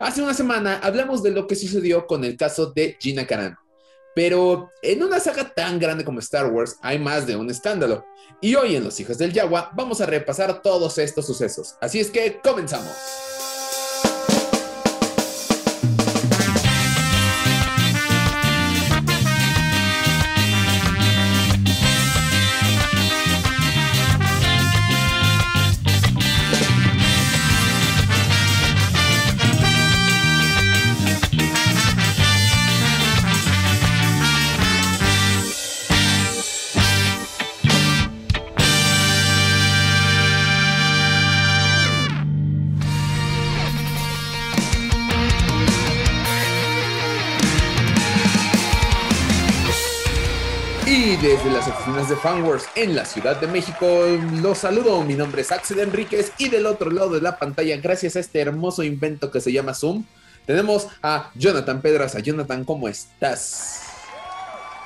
Hace una semana hablamos de lo que sucedió con el caso de Gina Carano. Pero en una saga tan grande como Star Wars hay más de un escándalo. Y hoy en Los Hijos del Yagua vamos a repasar todos estos sucesos. Así es que comenzamos. De Fanwars en la Ciudad de México, los saludo. Mi nombre es Axel Enríquez y del otro lado de la pantalla, gracias a este hermoso invento que se llama Zoom, tenemos a Jonathan Pedraza. Jonathan, ¿cómo estás?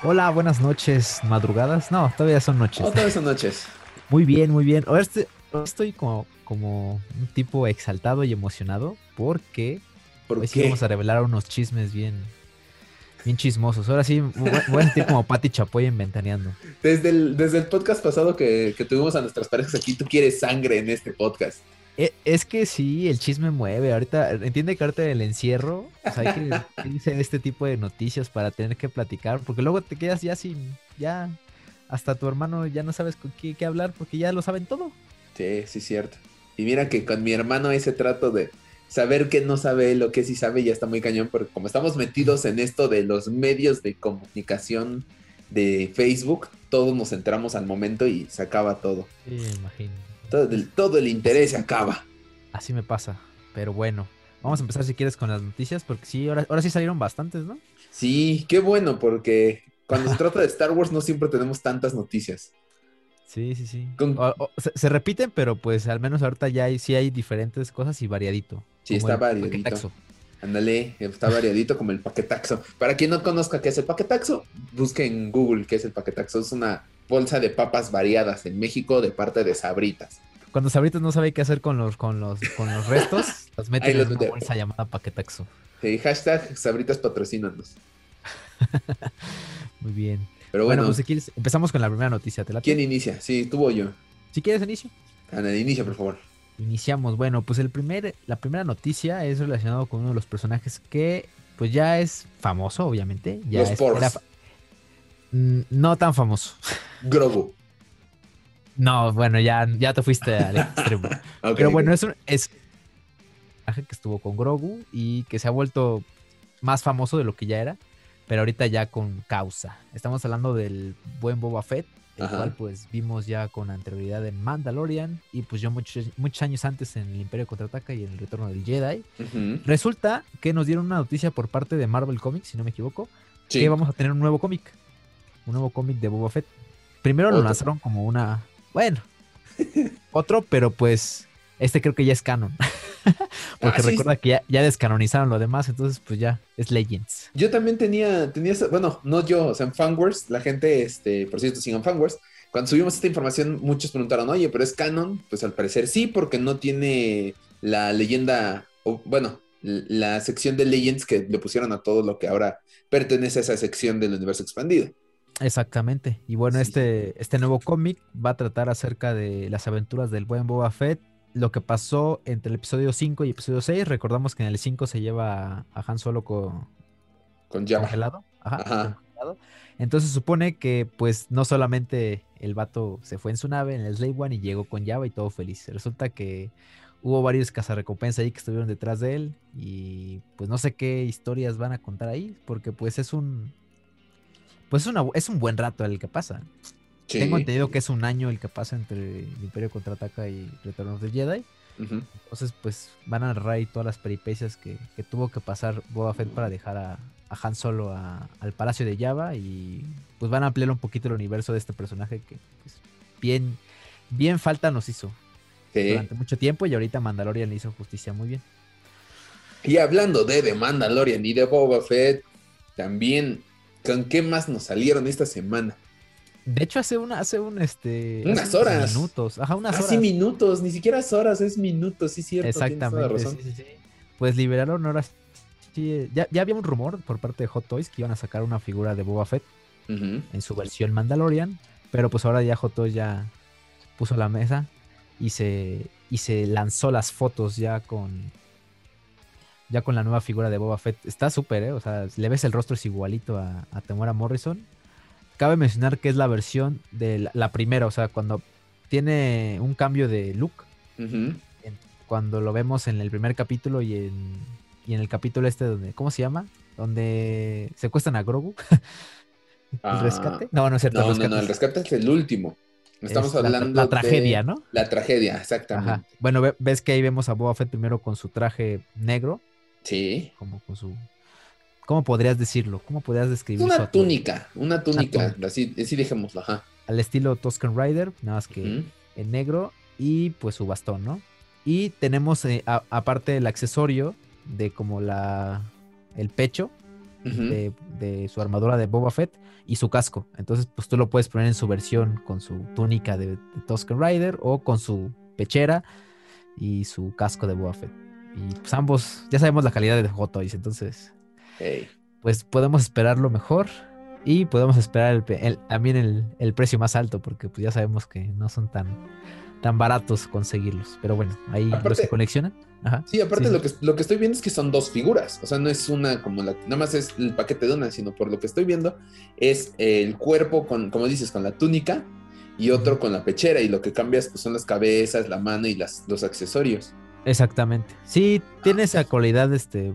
Hola, buenas noches, madrugadas. No, todavía son noches. Todavía son noches. Muy bien, muy bien. Ahora estoy, estoy como, como un tipo exaltado y emocionado porque ¿Por hoy sí qué? vamos a revelar unos chismes bien, bien chismosos. Ahora sí, voy a sentir como Pati Chapoy en Ventaneando. Desde el, desde el podcast pasado que, que tuvimos a nuestras parejas aquí, tú quieres sangre en este podcast. E- Es que sí, el chisme mueve. Ahorita, entiende que ahorita el encierro, o sea, hay que irse este tipo de noticias para tener que platicar, porque luego te quedas ya sin, ya, hasta tu hermano ya no sabes con qué, qué hablar porque ya lo saben todo. Sí, sí, cierto. Y mira que con mi hermano ese trato de saber que no sabe lo que sí sabe ya está muy cañón, porque como estamos metidos en esto de los medios de comunicación de Facebook, todos nos entramos al momento y se acaba todo. Sí, me imagino. Todo el, todo el interés se acaba. Así me pasa. Pero bueno, vamos a empezar si quieres con las noticias, porque sí, ahora, ahora sí salieron bastantes, ¿no? Sí, qué bueno, porque cuando se trata de Star Wars no siempre tenemos tantas noticias. Sí, sí, sí. Con- O- o- se, se repiten, pero pues al menos ahorita ya hay, sí hay diferentes cosas y variadito. Sí, está variadito. Ándale, está variadito como el paquetaxo. Para quien no conozca qué es el paquetaxo, busque en Google qué es el paquetaxo. Es una bolsa de papas variadas en México de parte de Sabritas. Cuando Sabritas no sabe qué hacer con los, con los, con los restos, los meten en una bolsa llamada paquetaxo. Sí, hashtag Sabritas patrocínanos. Muy bien. Pero Bueno, bueno, pues quieres, empezamos con la primera noticia. ¿quién inicia? Sí, tú o yo. Si quieres, inicio. Ana, inicia, por favor. Iniciamos. Bueno, pues el primer, la primera noticia es relacionado con uno de los personajes que pues ya es famoso, obviamente. Ya Los es, era Mm, no tan famoso. Grogu. No, bueno, ya, ya te fuiste al extremo. Pero bueno, es un es un personaje que estuvo con Grogu y que se ha vuelto más famoso de lo que ya era, pero ahorita ya con causa. Estamos hablando del buen Boba Fett, el Ajá. cual pues vimos ya con anterioridad en Mandalorian y pues yo muchos, muchos años antes en el Imperio Contraataca y en el Retorno del Jedi. Resulta que nos dieron una noticia por parte de Marvel Comics, si no me equivoco, Sí. que vamos a tener un nuevo cómic. Un nuevo cómic de Boba Fett. Primero lo lanzaron como una. Bueno. otro, pero pues. Este creo que ya es canon. Porque Ah, sí. recuerda que ya, ya descanonizaron lo demás, entonces pues ya es Legends. Yo también tenía, tenía, bueno, no yo, o sea, en Fanwars, la gente, este, por cierto, sigan Fanwars. Cuando subimos esta información, muchos preguntaron, oye, pero es canon. Pues al parecer sí, porque no tiene la leyenda, o bueno, la sección de Legends que le pusieron a todo lo que ahora pertenece a esa sección del universo expandido. Exactamente. Y bueno, Sí. este, este nuevo cómic va a tratar acerca de las aventuras del buen Boba Fett. Lo que pasó entre el episodio 5 y episodio 6. Recordamos que en el 5 se lleva a Han Solo con, Con Java. congelado. Ajá, Ajá. congelado. Entonces supone que pues no solamente el vato se fue en su nave, en el Slave One, y llegó con Java y todo feliz. Resulta que hubo varios cazarrecompensas ahí que estuvieron detrás de él y pues no sé qué historias van a contar ahí, porque pues es un... Pues es, una, es un buen rato el que pasa. Sí. Tengo entendido que es un año el que pasa entre el Imperio Contraataca y Retorno del Jedi. Ujú. Entonces, pues van a narrar ahí todas las peripecias que, que tuvo que pasar Boba Fett para dejar a, a Han Solo a- al Palacio de Java y pues van a ampliar un poquito el universo de este personaje que pues, bien, bien falta nos hizo Sí. durante mucho tiempo y ahorita Mandalorian le hizo justicia muy bien. Y hablando de The Mandalorian y de Boba Fett, también, ¿con qué más nos salieron esta semana? De hecho, hace una, hace un este. Unas hace unos horas. Minutos. Ajá, unas Casi horas. minutos, ni siquiera es horas, es minutos, sí, cierto. Exactamente. razón. sí, sí, sí. pues liberaron ahora sí. Ya, ya había un rumor por parte de Hot Toys que iban a sacar una figura de Boba Fett Ujú. en su versión Mandalorian, pero pues ahora ya Hot Toys ya puso la mesa y se, y se lanzó las fotos ya con ya con la nueva figura de Boba Fett. Está súper, ¿eh? O sea, le ves el rostro es igualito a, a Temuera Morrison. Cabe mencionar que es la versión de la, la primera, o sea, cuando tiene un cambio de look, en- cuando lo vemos en el primer capítulo y en, y en el capítulo este donde, ¿cómo se llama? Donde secuestran a Grogu. ¿El Ah, rescate? No, no es cierto. No, no, no, el rescate es el último. es- Estamos es la- hablando La, de tragedia, ¿no? La tragedia, exactamente. Ajá. Bueno, ve- ves que ahí vemos a Boba Fett primero con su traje negro, Sí. como con su... ¿Cómo podrías decirlo? ¿Cómo podrías Es describir su una atuendo? túnica, una túnica, así, así dejémoslo, ajá. Al estilo Tusken Rider, nada más que en negro y pues su bastón, ¿no? Y tenemos eh, a- aparte el accesorio de como la... el pecho de, de su armadura de Boba Fett y su casco. Entonces, pues tú lo puedes poner en su versión con su túnica de, de Tusken Rider o con su pechera y su casco de Boba Fett. Y pues ambos, ya sabemos la calidad de Hot Toys, entonces, Pues podemos esperar lo mejor y podemos esperar el también el, el precio más alto, porque pues ya sabemos que no son tan, tan baratos conseguirlos. Pero bueno, ahí los Aparte- que coleccionan. Ajá. Sí, aparte Sí, Lo, que, lo que estoy viendo es que son dos figuras, o sea, no es una como la, nada más es el paquete de una, sino por lo que estoy viendo es el cuerpo con, como dices, con la túnica y otro con la pechera y lo que cambias pues son las cabezas, la mano y las, los accesorios. Exactamente. Sí, tiene esa cualidad, este,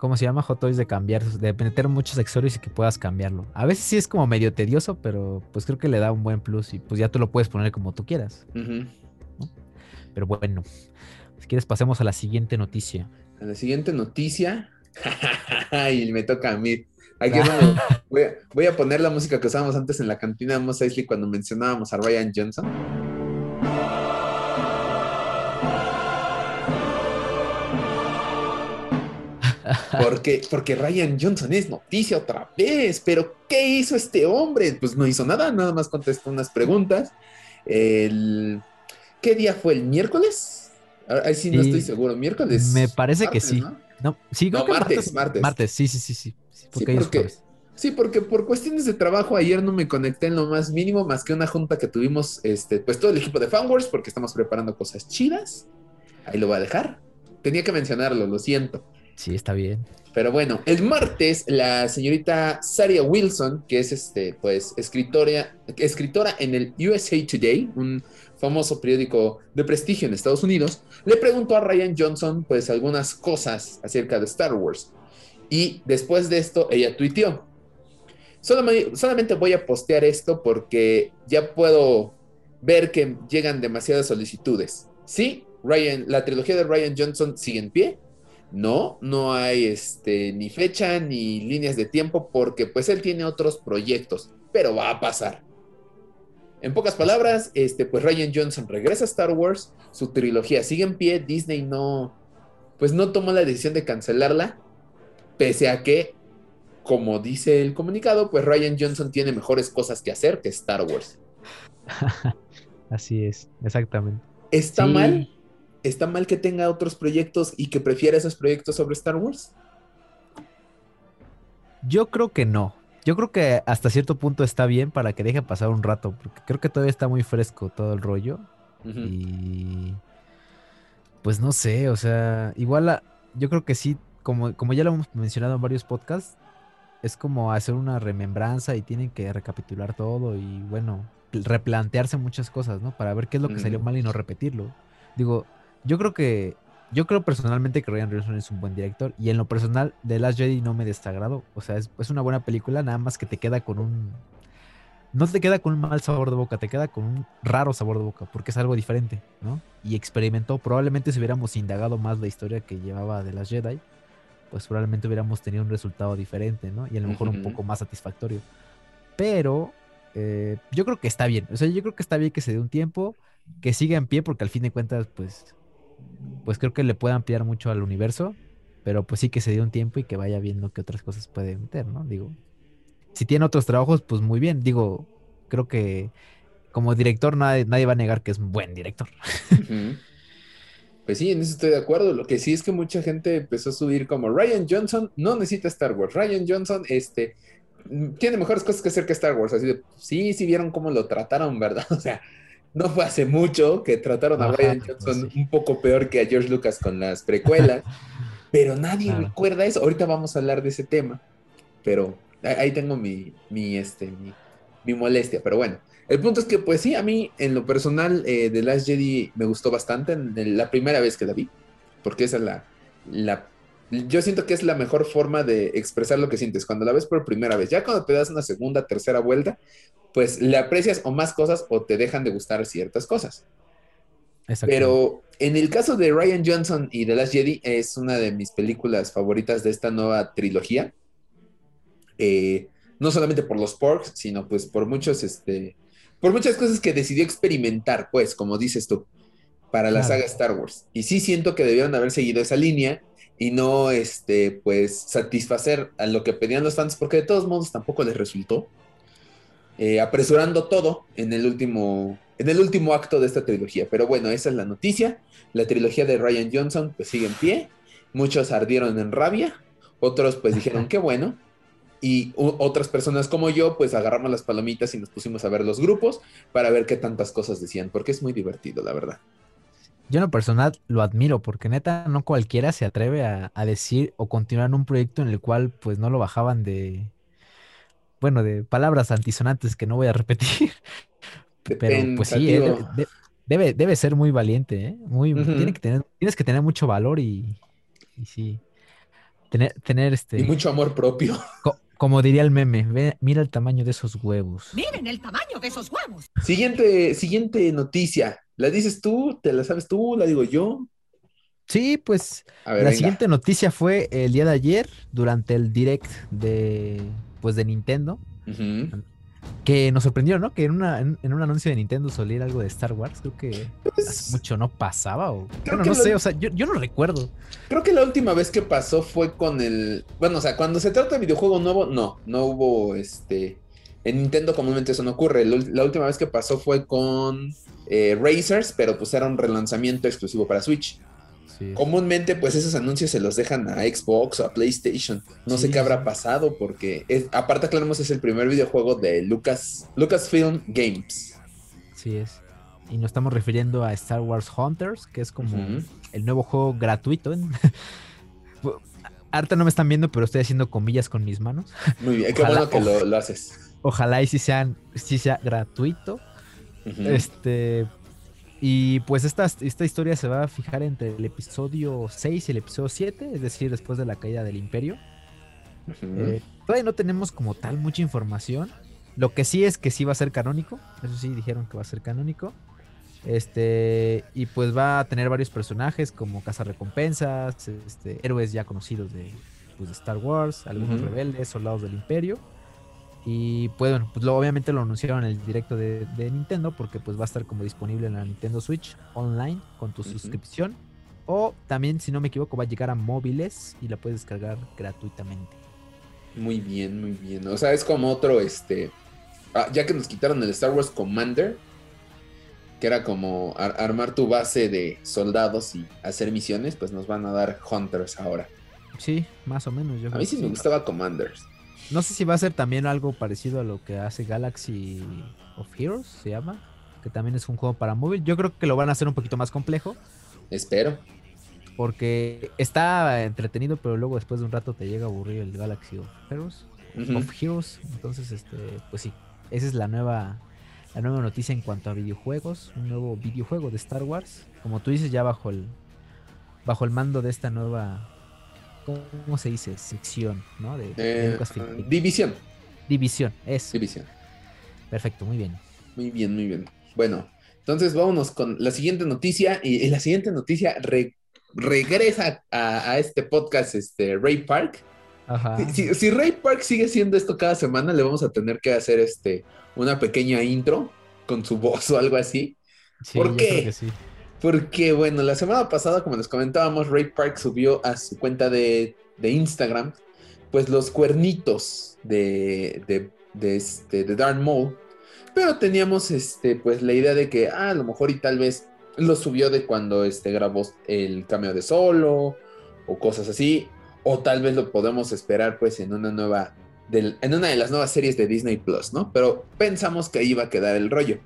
¿cómo se llama? Hot Toys de cambiar, de meter muchos accesorios y que puedas cambiarlo. A veces sí es como medio tedioso, pero pues creo que le da un buen plus y pues ya tú lo puedes poner como tú quieras. Pero bueno, si quieres pasemos a la siguiente noticia. A la siguiente noticia, y me toca a mí. Aquí es donde voy, a, voy a poner la música que usábamos antes en la cantina de Mos Eisley cuando mencionábamos a Ryan Johnson. Porque, porque Ryan Johnson es noticia otra vez, pero ¿qué hizo este hombre? Pues no hizo nada, nada más contestó unas preguntas. El, ¿Qué día fue? ¿El miércoles? Ah, Ahí sí no estoy seguro. ¿Miércoles? me parece que sí. ¿no? No, sí, creo No, que martes, martes. Martes, sí, sí, sí, sí. sí, porque Sí, porque, sí, porque por cuestiones de trabajo ayer no me conecté en lo más mínimo, más que una junta que tuvimos, este, pues todo el equipo de Fanwars, porque estamos preparando cosas chidas. Ahí lo voy a dejar. Tenía que mencionarlo, lo siento. Sí, está bien. Pero bueno, el martes la señorita Saria Wilson, que es este, pues, escritora, escritora en el USA Today, un famoso periódico de prestigio en Estados Unidos, le preguntó a Ryan Johnson, pues, algunas cosas acerca de Star Wars. Y después de esto, ella tuiteó. Solamente, voy a postear esto porque ya puedo ver que llegan demasiadas solicitudes. Sí, Ryan, la trilogía de Ryan Johnson sigue en pie. No, no hay este, ni fecha ni líneas de tiempo porque pues él tiene otros proyectos, pero va a pasar. En pocas palabras, este, pues Ryan Johnson regresa a Star Wars, su trilogía sigue en pie, Disney no, pues no tomó la decisión de cancelarla, pese a que, como dice el comunicado, pues Ryan Johnson tiene mejores cosas que hacer que Star Wars. Así es, exactamente. ¿Está Sí. mal? ¿Está mal que tenga otros proyectos y que prefiera esos proyectos sobre Star Wars? Yo creo que no. Yo creo que hasta cierto punto está bien para que deje pasar un rato, porque creo que todavía está muy fresco todo el rollo. Y pues no sé, o sea, igual a- yo creo que sí, como, como ya lo hemos mencionado en varios podcasts, es como hacer una remembranza y tienen que recapitular todo y bueno, replantearse muchas cosas, ¿no? Para ver qué es lo que salió mal y no repetirlo. Digo, yo creo que, yo creo personalmente que Ryan Johnson es un buen director y en lo personal The Last Jedi no me desagradó. O sea, es, es una buena película, nada más que te queda con un... No te queda con un mal sabor de boca, te queda con un raro sabor de boca, porque es algo diferente, ¿no? Y experimentó, probablemente si hubiéramos indagado más la historia que llevaba de las Jedi, pues probablemente hubiéramos tenido un resultado diferente, ¿no? Y a lo mejor un poco más satisfactorio. Pero eh, yo creo que está bien, o sea, yo creo que está bien que se dé un tiempo, que siga en pie, porque al fin de cuentas, pues, pues creo que le puede ampliar mucho al universo, pero pues sí que se dé un tiempo y que vaya viendo qué otras cosas puede meter, ¿no? Digo, si tiene otros trabajos, pues muy bien. Digo, creo que como director nadie, nadie va a negar que es un buen director. Pues sí, en eso estoy de acuerdo. Lo que sí es que mucha gente empezó a subir como Ryan Johnson no necesita Star Wars. Ryan Johnson, este, tiene mejores cosas que hacer que Star Wars. Así de, sí, sí vieron cómo lo trataron, ¿verdad? O sea, no fue hace mucho que trataron a Ryan Johnson un poco peor que a George Lucas con las precuelas, pero nadie recuerda eso. Ahorita vamos a hablar de ese tema, pero ahí tengo mi, mi, este, mi, molestia, pero bueno. El punto es que, pues sí, a mí en lo personal, eh, The Last Jedi me gustó bastante en la primera vez que la vi, porque esa es la, la yo siento que es la mejor forma de expresar lo que sientes cuando la ves por primera vez. Ya cuando te das una segunda, tercera vuelta, pues le aprecias o más cosas o te dejan de gustar ciertas cosas. Pero en el caso de Ryan Johnson y The Last Jedi es una de mis películas favoritas de esta nueva trilogía. Eh, no solamente por los porks, sino pues por muchos, este, por muchas cosas que decidió experimentar, pues, como dices tú, para la saga Star Wars. Y sí siento que debieron haber seguido esa línea y no, este, pues, satisfacer a lo que pedían los fans, porque de todos modos tampoco les resultó. Eh, apresurando todo en el, último, en el último acto de esta trilogía. Pero bueno, esa es la noticia. La trilogía de Ryan Johnson pues sigue en pie. Muchos ardieron en rabia, otros pues dijeron qué bueno. Y otras personas como yo pues agarramos las palomitas y nos pusimos a ver los grupos para ver qué tantas cosas decían, porque es muy divertido, la verdad. Yo en lo personal lo admiro porque neta no cualquiera se atreve a, a decir o continuar un proyecto en el cual pues no lo bajaban de, bueno, de palabras antisonantes que no voy a repetir. Pero pues sí, eh, debe, debe, ser muy valiente, ¿eh? Muy, tiene que tener, tienes que tener mucho valor y, y sí. Tener, tener este. Y mucho amor propio. como diría el meme, mira el tamaño de esos huevos. Miren el tamaño de esos huevos. Siguiente, siguiente noticia. ¿La dices tú? ¿Te la sabes tú? ¿La digo yo? Sí, pues la siguiente noticia fue el día de ayer, durante el direct de pues de Nintendo. Que nos sorprendió, ¿no? Que en, una, en, un anuncio de Nintendo solía algo de Star Wars. Creo que pues, hace mucho no pasaba. O, bueno, no sé, o sea, yo, no recuerdo. Creo que la última vez que pasó fue con el. Bueno, o sea, cuando se trata de videojuego nuevo, no, no hubo este. En Nintendo comúnmente eso no ocurre. La última vez que pasó fue con eh, Racers, pero pues era un relanzamiento exclusivo para Switch. Comúnmente, pues esos anuncios se los dejan a Xbox o a PlayStation. No sé qué habrá pasado porque, es, aparte, aclaramos, es el primer videojuego de Lucas, Lucasfilm Games. Sí es. Y nos estamos refiriendo a Star Wars Hunters, que es como el nuevo juego gratuito. Ahorita no me están viendo, pero estoy haciendo comillas con mis manos. Muy bien, qué bueno que lo, haces. Ojalá y si, sean, si sea gratuito. Este, y pues esta, esta historia se va a fijar entre el episodio 6 y el episodio 7, es decir, después de la caída del imperio. Eh, todavía no tenemos como tal mucha información. Lo que sí es que sí va a ser canónico. Eso sí dijeron que va a ser canónico. Este, y pues va a tener varios personajes como recompensas este, héroes ya conocidos de, pues, de Star Wars, algunos rebeldes, soldados del imperio. Y pues bueno, pues obviamente lo anunciaron en el directo de, Nintendo porque pues va a estar como disponible en la Nintendo Switch online con tu suscripción. O también, si no me equivoco, va a llegar a móviles y la puedes descargar gratuitamente. Muy bien, muy bien. O sea, es como otro, este... Ah, ya que nos quitaron el Star Wars Commander, que era como armar tu base de soldados y hacer misiones, pues nos van a dar Hunters ahora. Sí, más o menos. Yo a mí sí me gustaba Commanders. No sé si va a ser también algo parecido a lo que hace Galaxy of Heroes, se llama, que también es un juego para móvil. Yo creo que lo van a hacer un poquito más complejo. Espero. Porque está entretenido, pero luego después de un rato te llega a aburrir el Galaxy of Heroes. Of Heroes. Entonces, este, pues sí, esa es la nueva, la nueva noticia en cuanto a videojuegos. Un nuevo videojuego de Star Wars. Como tú dices, ya bajo el, bajo el mando de esta nueva ¿cómo se dice? Sección, ¿no? De, eh, división. División, es. División. Perfecto, muy bien. Muy bien, muy bien. Bueno, entonces vámonos con la siguiente noticia. Y, la siguiente noticia regresa a, este podcast, este Ray Park. Ajá. Si, Ray Park sigue haciendo esto cada semana, le vamos a tener que hacer este una pequeña intro con su voz o algo así. ¿Por qué? sí. Porque, bueno, la semana pasada, como les comentábamos, Ray Park subió a su cuenta de, Instagram, pues los cuernitos de, de, de, este, de. Pero teníamos, este, pues la idea de que, ah, a lo mejor y tal vez lo subió de cuando este, grabó el cameo de solo o cosas así. O tal vez lo podemos esperar pues en una nueva, en una de las nuevas series de Disney Plus, ¿no? Pero pensamos que ahí iba a quedar el rollo.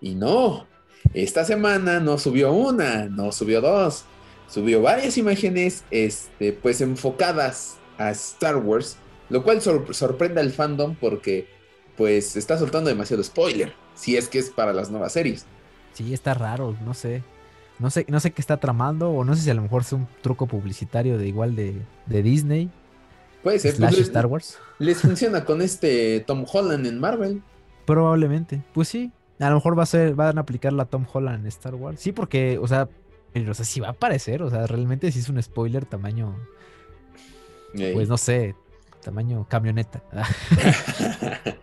Y no, esta semana no subió una, no subió dos, subió varias imágenes, este, pues enfocadas a Star Wars, lo cual sorprende al fandom porque pues está soltando demasiado spoiler, si es que es para las nuevas series. Sí, está raro, no sé. No sé, no sé qué está tramando, o no sé si a lo mejor es un truco publicitario de igual de, Disney. Puede ser. Slash pues, Star Wars. Les funciona con este Tom Holland en Marvel. Probablemente. Pues sí. A lo mejor va a ser, van a aplicar la Tom Holland en Star Wars. Sí, porque, o sea, o sea, sí va a aparecer. O sea, realmente sí es un spoiler tamaño. Pues no sé, tamaño camioneta.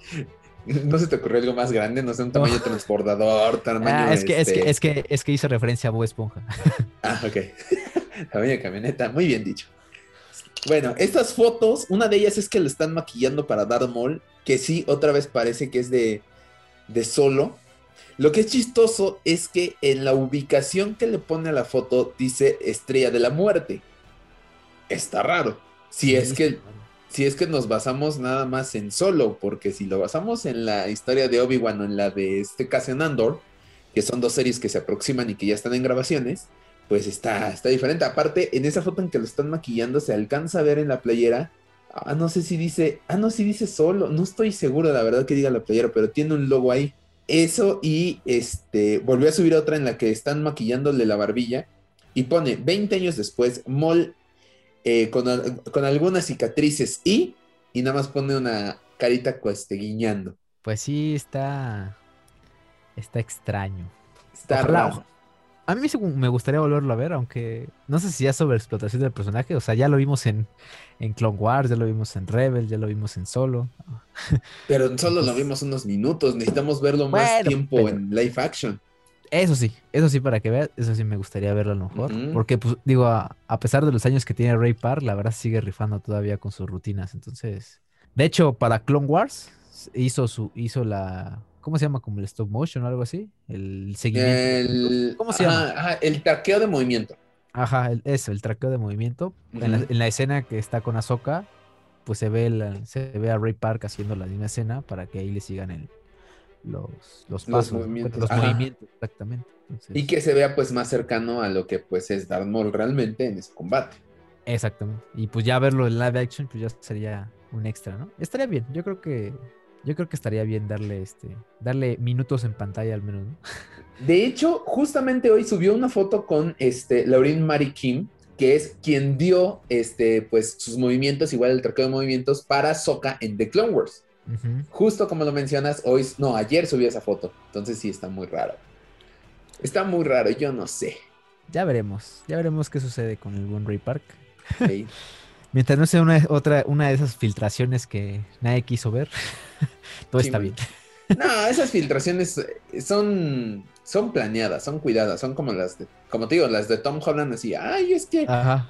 ¿No se te ocurrió algo más grande? No sé, un tamaño transbordador, tamaño... Ah, es, que, es, que, es, que, es que hice referencia a Bob Esponja. ah, ok. tamaño camioneta, muy bien dicho. Bueno, estas fotos, una de ellas es que le están maquillando para Darth Maul, que sí, otra vez parece que es de, de solo. Lo que es chistoso es que en la ubicación que le pone a la foto dice Estrella de la Muerte. Está raro. Si es que si es que nos basamos nada más en solo, porque si lo basamos en la historia de Obi-Wan o en la de este Cassian Andor, que son dos series que se aproximan y que ya están en grabaciones, pues está, está diferente. Aparte, en esa foto en que lo están maquillando, se alcanza a ver en la playera. Ah, no sé si dice. Ah, no, si dice solo. No estoy seguro, la verdad, que diga la playera, pero tiene un logo ahí. Eso y este. Volvió a subir otra en la que están maquillándole la barbilla. Y pone 20 años después, Mol eh, con, algunas cicatrices y, y nada más pone una carita cueste guiñando. Pues sí, está, está extraño. Está raro. A mí me gustaría volverlo a ver, aunque no sé si ya sobre explotación del personaje. O sea, ya lo vimos en, en Clone Wars, ya lo vimos en Rebel, ya lo vimos en Solo. Pero en Solo lo vimos unos minutos. Necesitamos verlo más tiempo en live action. Eso sí, eso sí, para que veas, eso sí me gustaría verlo a lo mejor. Porque, pues, digo, a, pesar de los años que tiene Ray Park, la verdad sigue rifando todavía con sus rutinas. Entonces, de hecho, para Clone Wars hizo su, hizo la, ¿cómo se llama? Como el stop motion o algo así. El seguimiento. ¿Cómo se llama? el traqueo de movimiento. Ajá, eso, el traqueo de movimiento. en, la, escena que está con Ahsoka, pues se ve, se ve a Ray Park haciendo la misma escena para que ahí le sigan el, los, los pasos, los movimientos, exactamente. Y que se vea pues más cercano a lo que pues es Darth Maul realmente en ese combate. Exactamente. Y pues ya verlo en live action pues ya sería un extra, ¿no? Estaría bien. Yo creo que yo creo que estaría bien darle este darle minutos en pantalla al menos, ¿no? De hecho, justamente hoy subió una foto con este Lauren Mary Kim, que es quien dio este pues sus movimientos igual el traqueo de movimientos para Soka en The Clone Wars. Justo como lo mencionas, hoy, no, ayer subí esa foto. Entonces sí está muy raro. Está muy raro, yo no sé. Ya veremos, ya veremos qué sucede con el buen Ray Park. Mientras no sea una, otra, una de esas filtraciones que nadie quiso ver, todo está bien. No, esas filtraciones son, son planeadas, son cuidadas, son como las de, como te digo, las de Tom Holland así, ay, es que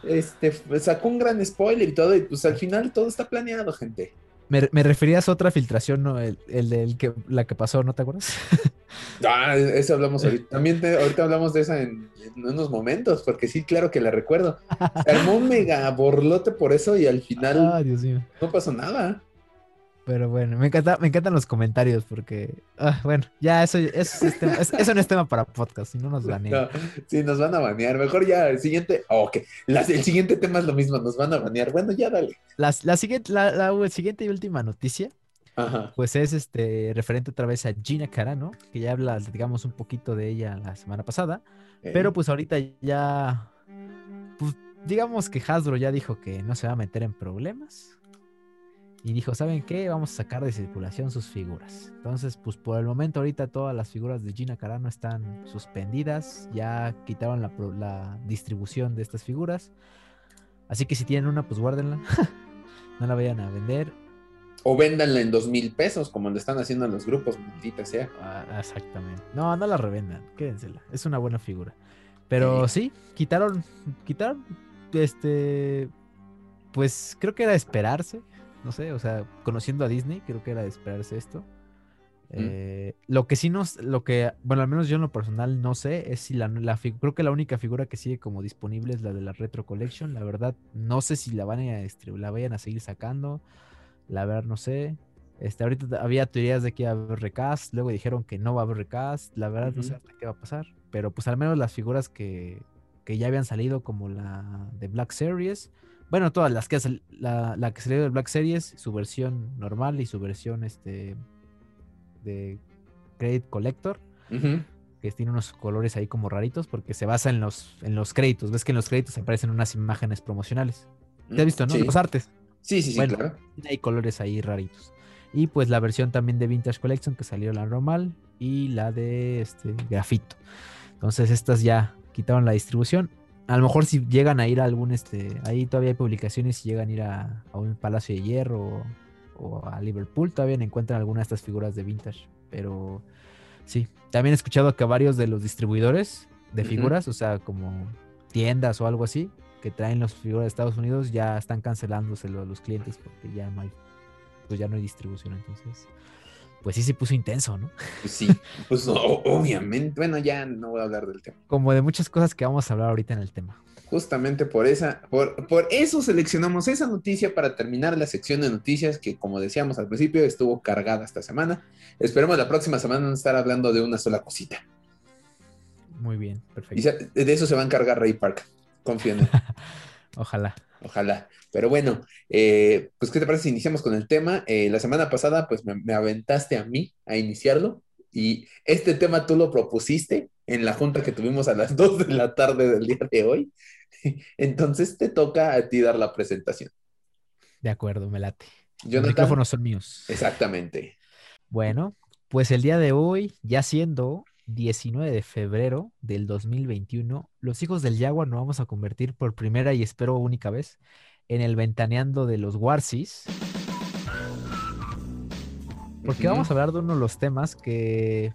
este sacó un gran spoiler y todo, y pues al final todo está planeado, gente. Me, referías a otra filtración, ¿no? El, el, que, la que pasó, ¿no te acuerdas? ah, eso hablamos ahorita. También ahorita hablamos de esa en, unos momentos, porque sí, claro que la recuerdo. Se armó un mega borlote por eso y al final ah, Dios mío. no pasó nada. Pero bueno, me, encanta, me encantan los comentarios porque, ah, bueno, ya eso, eso, eso, no es tema para podcast, si no nos banean. sí, nos van a banear. Mejor ya el siguiente, oh, ok, el siguiente tema es lo mismo, nos van a banear. Bueno, ya dale. La, la siguiente, la, siguiente y última noticia, pues es este referente otra vez a Gina Carano, que ya habla, digamos, un poquito de ella la semana pasada, pero pues ahorita ya, pues digamos que Hasbro ya dijo que no se va a meter en problemas y dijo, ¿saben qué? Vamos a sacar de circulación sus figuras. Entonces, pues por el momento ahorita todas las figuras de Gina Carano están suspendidas, ya quitaron la, distribución de estas figuras. Así que si tienen una, pues guárdenla. no la vayan a vender. O véndanla en dos mil pesos, como lo están haciendo en los grupos, maldita sea. Ah, exactamente. No, no la revendan, quédensela. Es una buena figura. Pero sí, quitaron, quitaron, este, pues creo que era esperarse no sé, o sea, conociendo a Disney, creo que era de esperarse esto. Eh, lo que sí nos, lo que, bueno, al menos yo en lo personal no sé, es si la, la creo que la única figura que sigue como disponible es la de la Retro Collection. La verdad, no sé si la van a, la vayan a seguir sacando. La verdad, no sé. Este, ahorita había teorías de que iba a haber recast, luego dijeron que no va a haber recast. La verdad, no sé qué va a pasar. Pero pues al menos las figuras que, que ya habían salido, como la de Black Series, bueno, todas las que la, la que salió de Black Series, su versión normal y su versión este de Credit Collector. Que tiene unos colores ahí como raritos porque se basa en los, en los créditos. Ves que en los créditos aparecen unas imágenes promocionales. ¿Te has mm, visto, no? Los artes. Sí, sí, sí, claro. Hay colores ahí raritos. Y pues la versión también de Vintage Collection que salió la normal y la de este grafito. Entonces estas ya quitaron la distribución. A lo mejor si llegan a ir a algún este, ahí todavía hay publicaciones si llegan a ir a, a un Palacio de Hierro o a Liverpool todavía encuentran alguna de estas figuras de vintage. Pero sí, también he escuchado que varios de los distribuidores de figuras, o sea, como tiendas o algo así, que traen las figuras de Estados Unidos, ya están cancelándoselo a los clientes porque ya no hay, pues ya no hay distribución. Entonces, pues sí se puso intenso, ¿no? Pues sí, pues obviamente. Bueno, ya no voy a hablar del tema. Como de muchas cosas que vamos a hablar ahorita en el tema. Justamente por esa, por, por eso seleccionamos esa noticia para terminar la sección de noticias que, como decíamos al principio, estuvo cargada esta semana. Esperemos la próxima semana no estar hablando de una sola cosita. Muy bien, perfecto. Y de eso se va a encargar Ray Park. Confío en Ojalá. Ojalá. Pero bueno, eh, pues, ¿qué te parece si iniciamos con el tema? Eh, la semana pasada, pues me, aventaste a mí a iniciarlo y este tema tú lo propusiste en la junta que tuvimos a las 2 de la tarde del día de hoy. Entonces te toca a ti dar la presentación. De acuerdo, me late. Los micrófonos son míos. Exactamente. Bueno, pues el día de hoy, ya siendo 19 de febrero del 2021, los hijos del Jaguar nos vamos a convertir por primera y espero única vez en el ventaneando de los Warsis. Porque vamos a hablar de uno de los temas que,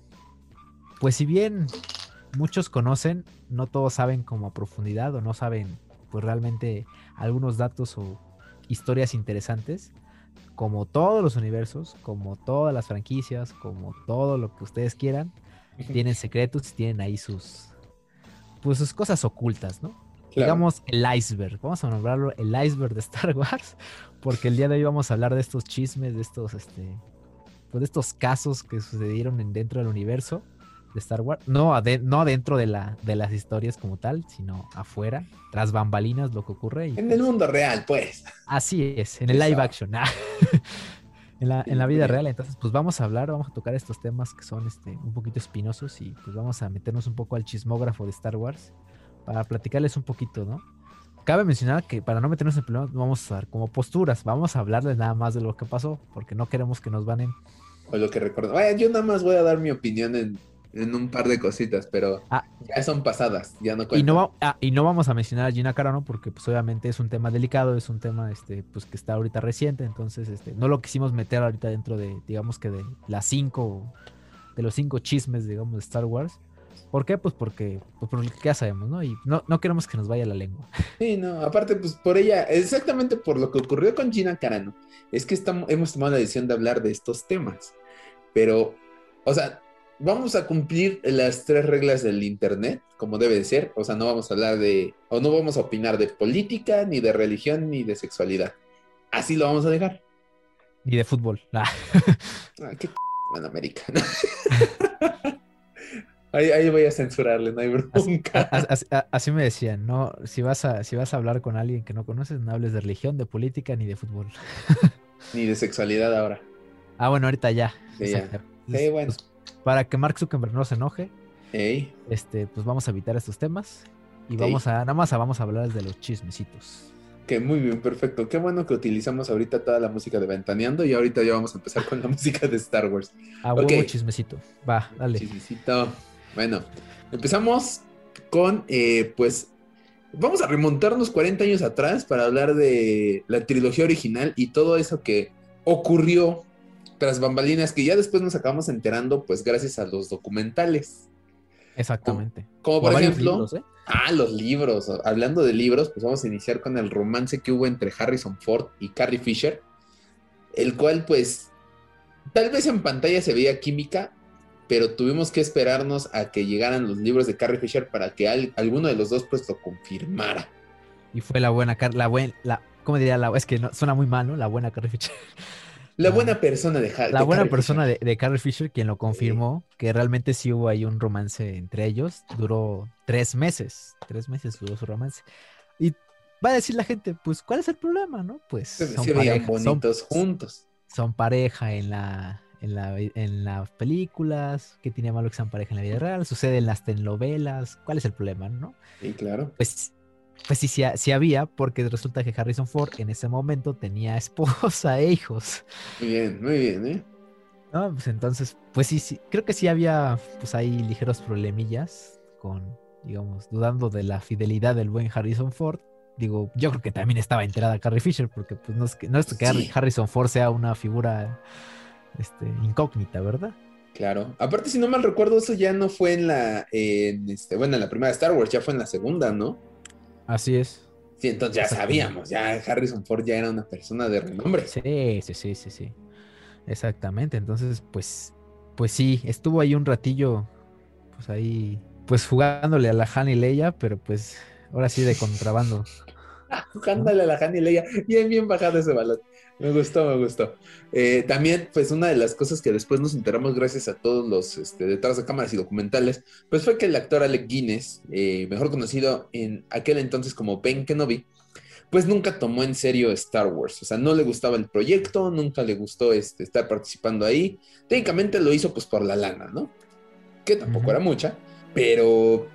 pues si bien muchos conocen, no todos saben como a profundidad o no saben pues realmente algunos datos o historias interesantes, como todos los universos, como todas las franquicias, como todo lo que ustedes quieran, tienen secretos y tienen ahí sus, pues sus cosas ocultas, ¿no? Digamos el iceberg, vamos a nombrarlo el iceberg de Star Wars, porque el día de hoy vamos a hablar de estos chismes, de estos, este, pues de estos casos que sucedieron en, dentro del universo de Star Wars, no, no dentro de, la, de las historias como tal, sino afuera, tras bambalinas, lo que ocurre. en el mundo real, pues. Así es, en el live action. Ah. En, la, en la vida real. Entonces, pues vamos a hablar, vamos a tocar estos temas que son este, un poquito espinosos y pues vamos a meternos un poco al chismógrafo de Star Wars para platicarles un poquito, ¿no? Cabe mencionar que para no meternos en problemas, vamos a dar como posturas, vamos a hablarles nada más de lo que pasó, porque no queremos que nos vanen. O lo que recuerdo. yo nada más voy a dar mi opinión en en un par de cositas, pero ah. ya son pasadas, ya no Y no, ah, y no vamos a mencionar a Gina Carano porque pues obviamente es un tema delicado, es un tema este pues que está ahorita reciente, entonces este no lo quisimos meter ahorita dentro de digamos que de las cinco de los cinco chismes digamos de Star Wars. ¿Por qué? Pues porque, pues porque ya sabemos, ¿no? Y no, no queremos que nos vaya la lengua. Sí, no, aparte, pues por ella, exactamente por lo que ocurrió con Gina Carano, es que estamos, hemos tomado la decisión de hablar de estos temas. Pero, o sea, vamos a cumplir las tres reglas del Internet, como debe ser. O sea, no vamos a hablar de, o no vamos a opinar de política, ni de religión, ni de sexualidad. Así lo vamos a dejar. Ni de fútbol. Ah. ah qué América. ahí, voy a censurarle, no hay bronca. Así, me decían, no, si vas a, si vas a hablar con alguien que no conoces, no hables de religión, de política, ni de fútbol. ni de sexualidad ahora. Ah, bueno, ahorita ya. Sí, ya. sí bueno. Pues, para que Mark Zuckerberg no se enoje, este, pues vamos a evitar estos temas y vamos a, nada más vamos a hablar de los chismecitos. Que muy bien, perfecto. Qué bueno que utilizamos ahorita toda la música de Ventaneando y ahorita ya vamos a empezar con la música de Star Wars. A huevo chismecito. Va, dale. Chismecito. Bueno, empezamos con, eh, pues, vamos a remontarnos 40 años atrás para hablar de la trilogía original y todo eso que ocurrió tras bambalinas que ya después nos acabamos enterando, pues gracias a los documentales. Exactamente. Como, por ejemplo, ¿eh? ah, los libros. Hablando de libros, pues vamos a iniciar con el romance que hubo entre Harrison Ford y Carrie Fisher, el cual pues tal vez en pantalla se veía química, pero tuvimos que esperarnos a que llegaran los libros de Carrie Fisher para que alguno de los dos pues lo confirmara. Y fue la buena, la buena, la, ¿cómo diría? La, es que no, suena muy mal, ¿no? La buena Carrie Fisher. La buena persona de La buena persona de, Carrie Fisher, quien lo confirmó, que realmente sí hubo ahí un romance entre ellos. Duró tres meses. Tres meses duró su romance. Y va a decir la gente, pues, ¿cuál es el problema, no? Pues son pareja, bonitos juntos. Son pareja en la, en, la, en las películas, que tiene malo que sean pareja en la vida real, sucede en las telenovelas, ¿cuál es el problema, no? Sí, claro. Pues pues sí, sí, había, porque resulta que Harrison Ford en ese momento tenía esposa e hijos. Muy bien, muy bien, ¿eh? No, pues entonces, pues sí, sí, creo que sí había, pues ahí ligeros problemillas con, digamos, dudando de la fidelidad del buen Harrison Ford. Digo, yo creo que también estaba enterada Carrie Fisher, porque pues no es que, no es que Harrison Ford sea una figura este, incógnita, ¿verdad? Claro. Aparte, si no mal recuerdo, eso ya no fue en la, en este, bueno, en la primera Star Wars, ya fue en la segunda, ¿no? Así es. Sí, entonces ya sabíamos, ya Harrison Ford ya era una persona de renombre. Sí, sí, sí, sí, sí. Exactamente. Entonces, pues, pues sí, estuvo ahí un ratillo, pues ahí, pues jugándole a la Han y Leia, pero pues ahora sí de contrabando. jugándole a la Han y Leia, bien, bien bajado ese balón. Me gustó, me gustó. Eh, también, pues una de las cosas que después nos enteramos gracias a todos los este, detrás de cámaras y documentales, pues fue que el actor Alec Guinness, eh, mejor conocido en aquel entonces como Ben Kenobi, pues nunca tomó en serio Star Wars. O sea, no le gustaba el proyecto, nunca le gustó este, estar participando ahí. Técnicamente lo hizo pues por la lana, ¿no? Que tampoco era mucha, pero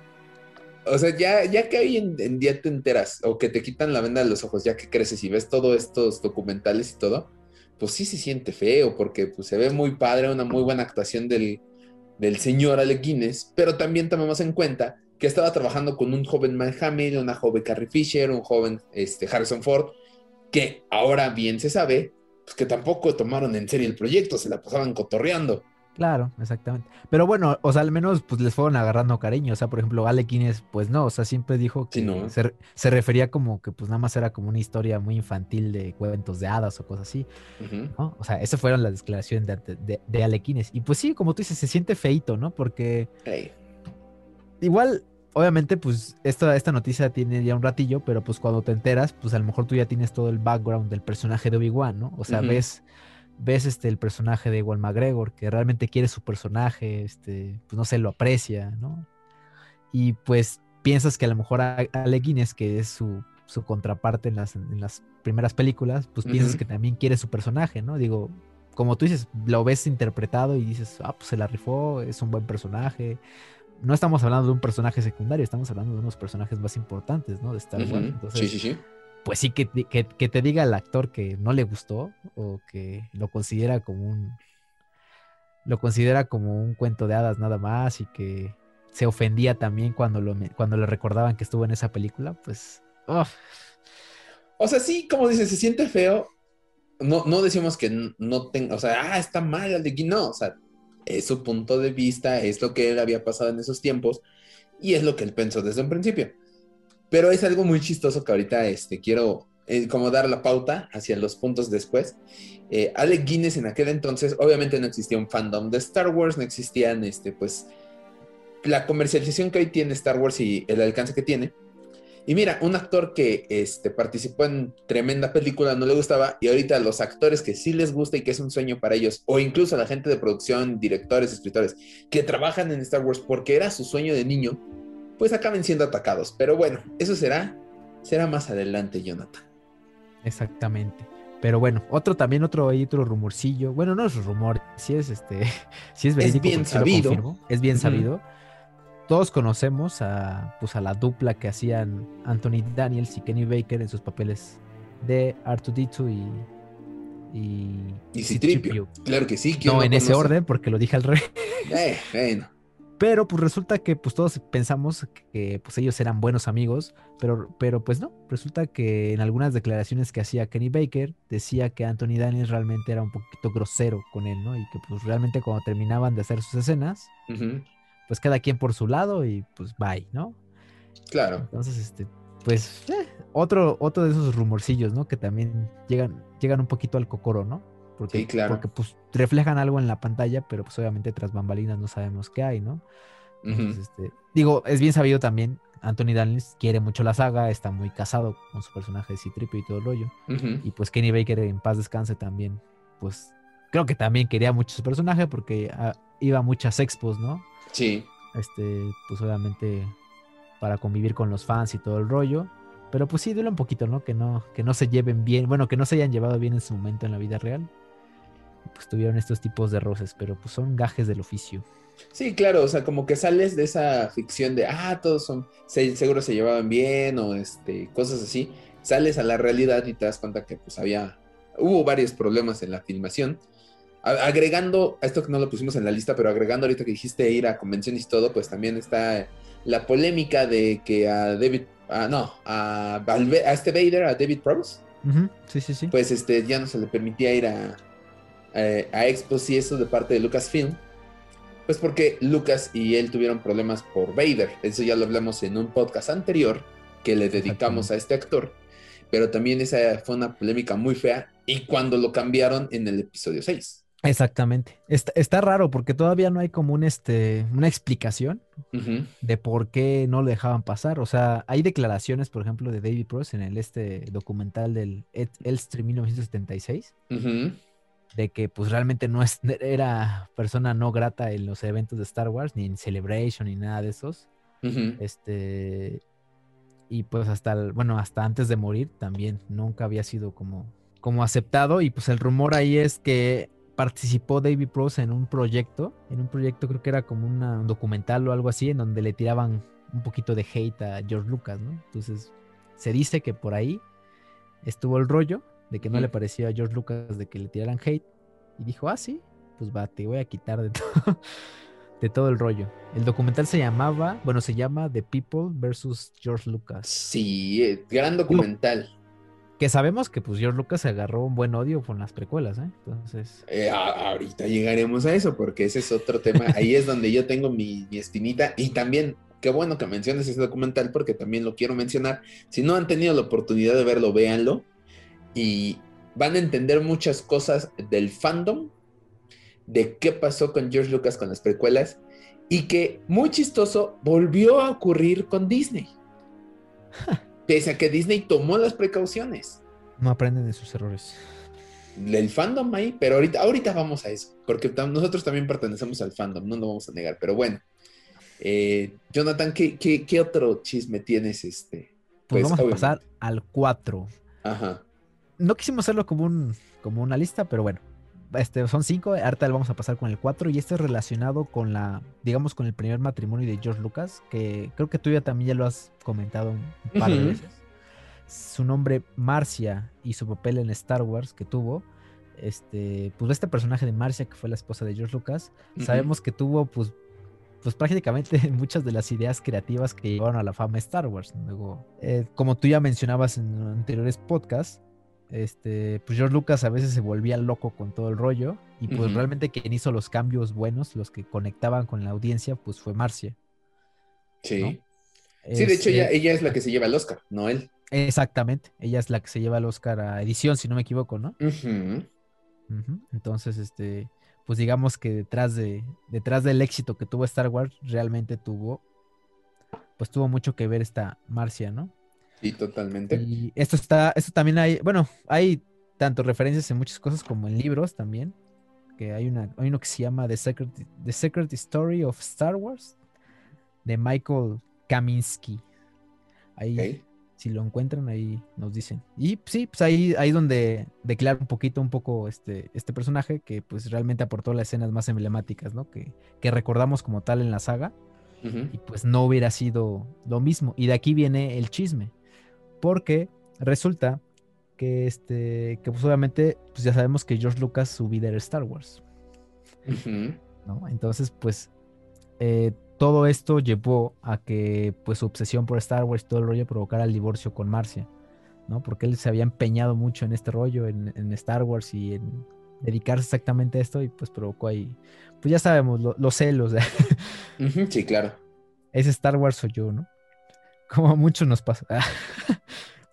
o sea, ya, ya que hoy en, día te enteras o que te quitan la venda de los ojos, ya que creces y ves todos estos documentales y todo, pues sí se siente feo porque pues, se ve muy padre, una muy buena actuación del, del señor Alec Guinness, pero también tomamos en cuenta que estaba trabajando con un joven Mike Hamill, una joven Carrie Fisher, un joven este, Harrison Ford, que ahora bien se sabe, pues que tampoco tomaron en serio el proyecto, se la pasaban cotorreando. Claro, exactamente. Pero bueno, o sea, al menos pues les fueron agarrando cariño. O sea, por ejemplo, Alequines, pues no, o sea, siempre dijo que se, refería como que pues nada más era como una historia muy infantil de cuentos de hadas o cosas así. O sea, esas fueron las declaraciones de, de, Alequines. Y pues sí, como tú dices, se siente feito, ¿no? Porque igual, obviamente, pues esta, esta noticia tiene ya un ratillo, pero pues cuando te enteras, pues a lo mejor tú ya tienes todo el background del personaje de Obi-Wan, ¿no? O sea, ves ves este, el personaje de Ewan McGregor, que realmente quiere su personaje, este, pues no sé, lo aprecia, ¿no? Y pues piensas que a lo mejor Ale Guinness, que es su, su contraparte en las, en las, primeras películas, pues piensas que también quiere su personaje, ¿no? Digo, como tú dices, lo ves interpretado y dices, ah, pues se la rifó, es un buen personaje. No estamos hablando de un personaje secundario, estamos hablando de unos personajes más importantes, ¿no? De Star Wars. sí, sí, sí pues sí que, te diga el actor que no le gustó o que lo considera como un lo considera como un cuento de hadas nada más y que se ofendía también cuando lo cuando le recordaban que estuvo en esa película, pues o sea, sí, como dices, se siente feo. No, no decimos que no tenga, o sea, ah, está mal el de no, o sea, es su punto de vista, es lo que él había pasado en esos tiempos y es lo que él pensó desde un principio. Pero es algo muy chistoso que ahorita este, quiero eh, como dar la pauta hacia los puntos después. Eh, Alec Guinness en aquel entonces, obviamente no existía un fandom de Star Wars, no existían, este, pues, la comercialización que hoy tiene Star Wars y el alcance que tiene. Y mira, un actor que este, participó en tremenda película no le gustaba y ahorita los actores que sí les gusta y que es un sueño para ellos, o incluso la gente de producción, directores, escritores, que trabajan en Star Wars porque era su sueño de niño, pues acaben siendo atacados. Pero bueno, eso será, será más adelante, Jonathan. Exactamente. Pero bueno, otro también, otro, otro rumorcillo. Bueno, no es rumor, si es este, si es verídico. Es bien sabido. es bien sabido. Todos conocemos a, pues, a la dupla que hacían Anthony Daniels y Kenny Baker en sus papeles de R2D2 y, y, y Citripio. Claro que sí. No, en ese orden, porque lo dije al rey. Eh, bueno. Pero pues resulta que pues todos pensamos que pues ellos eran buenos amigos, pero, pero pues no, resulta que en algunas declaraciones que hacía Kenny Baker decía que Anthony Daniels realmente era un poquito grosero con él, ¿no? Y que pues realmente cuando terminaban de hacer sus escenas, pues cada quien por su lado y pues bye, ¿no? Claro. Entonces, este, pues eh, otro, otro de esos rumorcillos, ¿no? Que también llegan, llegan un poquito al cocoro, ¿no? Porque, Sí, claro. porque pues reflejan algo en la pantalla, pero pues obviamente tras bambalinas no sabemos qué hay, ¿no? Entonces, este, digo, es bien sabido también, Anthony Daniels quiere mucho la saga, está muy casado con su personaje de Citripio y todo el rollo. Y pues Kenny Baker en paz descanse también, pues creo que también quería mucho su personaje porque ah, iba a muchas expos, ¿no? Sí, Este, pues obviamente para convivir con los fans y todo el rollo. Pero pues sí, duele un poquito, ¿no? Que no, que no se lleven bien, bueno, que no se hayan llevado bien en su momento en la vida real. Pues tuvieron estos tipos de roces, pero pues son gajes del oficio. sí, claro, o sea, como que sales de esa ficción de, ah, todos son, se- seguro se llevaban bien o este, cosas así, sales a la realidad y te das cuenta que pues había, hubo varios problemas en la filmación. A- agregando, a esto que no lo pusimos en la lista, pero agregando ahorita que dijiste ir a convenciones y todo, pues también está la polémica de que a David, ah, no, a, Valve- a este Vader, a David Ujú, Sí, sí, sí. pues este, ya no se le permitía ir a, a, a expos y eso de parte de Lucasfilm. Pues porque Lucas y él tuvieron problemas por Vader. Eso ya lo hablamos en un podcast anterior que le dedicamos a este actor. Pero también esa fue una polémica muy fea. Y cuando lo cambiaron en el episodio 6. Exactamente. Está, está raro porque todavía no hay como un, este, una explicación de por qué no lo dejaban pasar. O sea, hay declaraciones, por ejemplo, de David Pross en el este documental del Elstree 1976, ujú, de que pues realmente no es, era persona no grata en los eventos de Star Wars, ni en Celebration, ni nada de esos. Este, y pues hasta, el- bueno, hasta antes de morir también nunca había sido como, como aceptado. Y pues el rumor ahí es que participó David Prose en un proyecto, en un proyecto creo que era como una- un documental o algo así, en donde le tiraban un poquito de hate a George Lucas, ¿no? Entonces se dice que por ahí estuvo el rollo de que no le parecía a George Lucas de que le tiraran hate. Y dijo, ah, sí, pues va, te voy a quitar de todo, de todo el rollo. El documental se llamaba, bueno, se llama The People versus George Lucas. Sí, eh, gran documental. Que sabemos que pues George Lucas se agarró un buen odio con las precuelas, ¿eh? Entonces, Eh, a- ahorita llegaremos a eso, porque ese es otro tema. Ahí es donde yo tengo mi, mi espinita. Y también, qué bueno que menciones ese documental, porque también lo quiero mencionar. Si no han tenido la oportunidad de verlo, véanlo. Y van a entender muchas cosas del fandom, de qué pasó con George Lucas con las precuelas. Y que, muy chistoso, volvió a ocurrir con Disney. Pese a que Disney tomó las precauciones no aprenden de sus errores. del fandom ahí, pero ahorita, ahorita vamos a eso, porque tam- nosotros también pertenecemos al fandom, no lo vamos a negar, pero bueno. Eh, Jonathan, ¿qué, qué, qué otro chisme tienes? Este? Pues, vamos a pasar al 4. Ajá. No quisimos hacerlo como, un, como una lista, pero bueno. Este, son cinco, ahorita vamos a pasar con el 4 y este es relacionado con la, digamos, con el primer matrimonio de George Lucas, que creo que tú ya también ya lo has comentado un par de veces. Su nombre Marcia y su papel en Star Wars que tuvo, este, pues este personaje de Marcia que fue la esposa de George Lucas, sabemos que tuvo pues pues prácticamente muchas de las ideas creativas que llevaron a la fama de Star Wars. Luego, eh, como tú ya mencionabas en anteriores podcasts, este, pues George Lucas a veces se volvía loco con todo el rollo y pues realmente quien hizo los cambios buenos, los que conectaban con la audiencia, pues fue Marcia. Sí. ¿no? Sí, de hecho, ella, Este, ella es la que se lleva el Oscar, no él. Exactamente, ella es la que se lleva el Oscar a edición, si no me equivoco, ¿no? Entonces, este, pues digamos que detrás de, detrás del éxito que tuvo Star Wars, realmente tuvo, pues tuvo mucho que ver esta Marcia, ¿no? Sí, totalmente. Y esto está, esto también hay, bueno, hay tanto referencias en muchas cosas como en libros también, que hay una, hay uno que se llama The Secret, The Secret Story of Star Wars, de Michael Kaminsky. Ahí, si lo encuentran, ahí nos dicen. Y sí, pues ahí, ahí donde declara un poquito, un poco este, este personaje que pues realmente aportó las escenas más emblemáticas, ¿no? Que, que recordamos como tal en la saga y pues no hubiera sido lo mismo. Y de aquí viene el chisme, porque resulta que este, que pues obviamente pues ya sabemos que George Lucas su vida era Star Wars. ¿no? Entonces pues eh, todo esto llevó a que pues su obsesión por Star Wars y todo el rollo provocara el divorcio con Marcia, ¿no? Porque él se había empeñado mucho en este rollo, en, en Star Wars y en dedicarse exactamente a esto y pues provocó ahí, pues ya sabemos, lo- los celos, Ujú, Sí, claro. ese Star Wars soy yo, ¿no? Como a muchos nos pasa.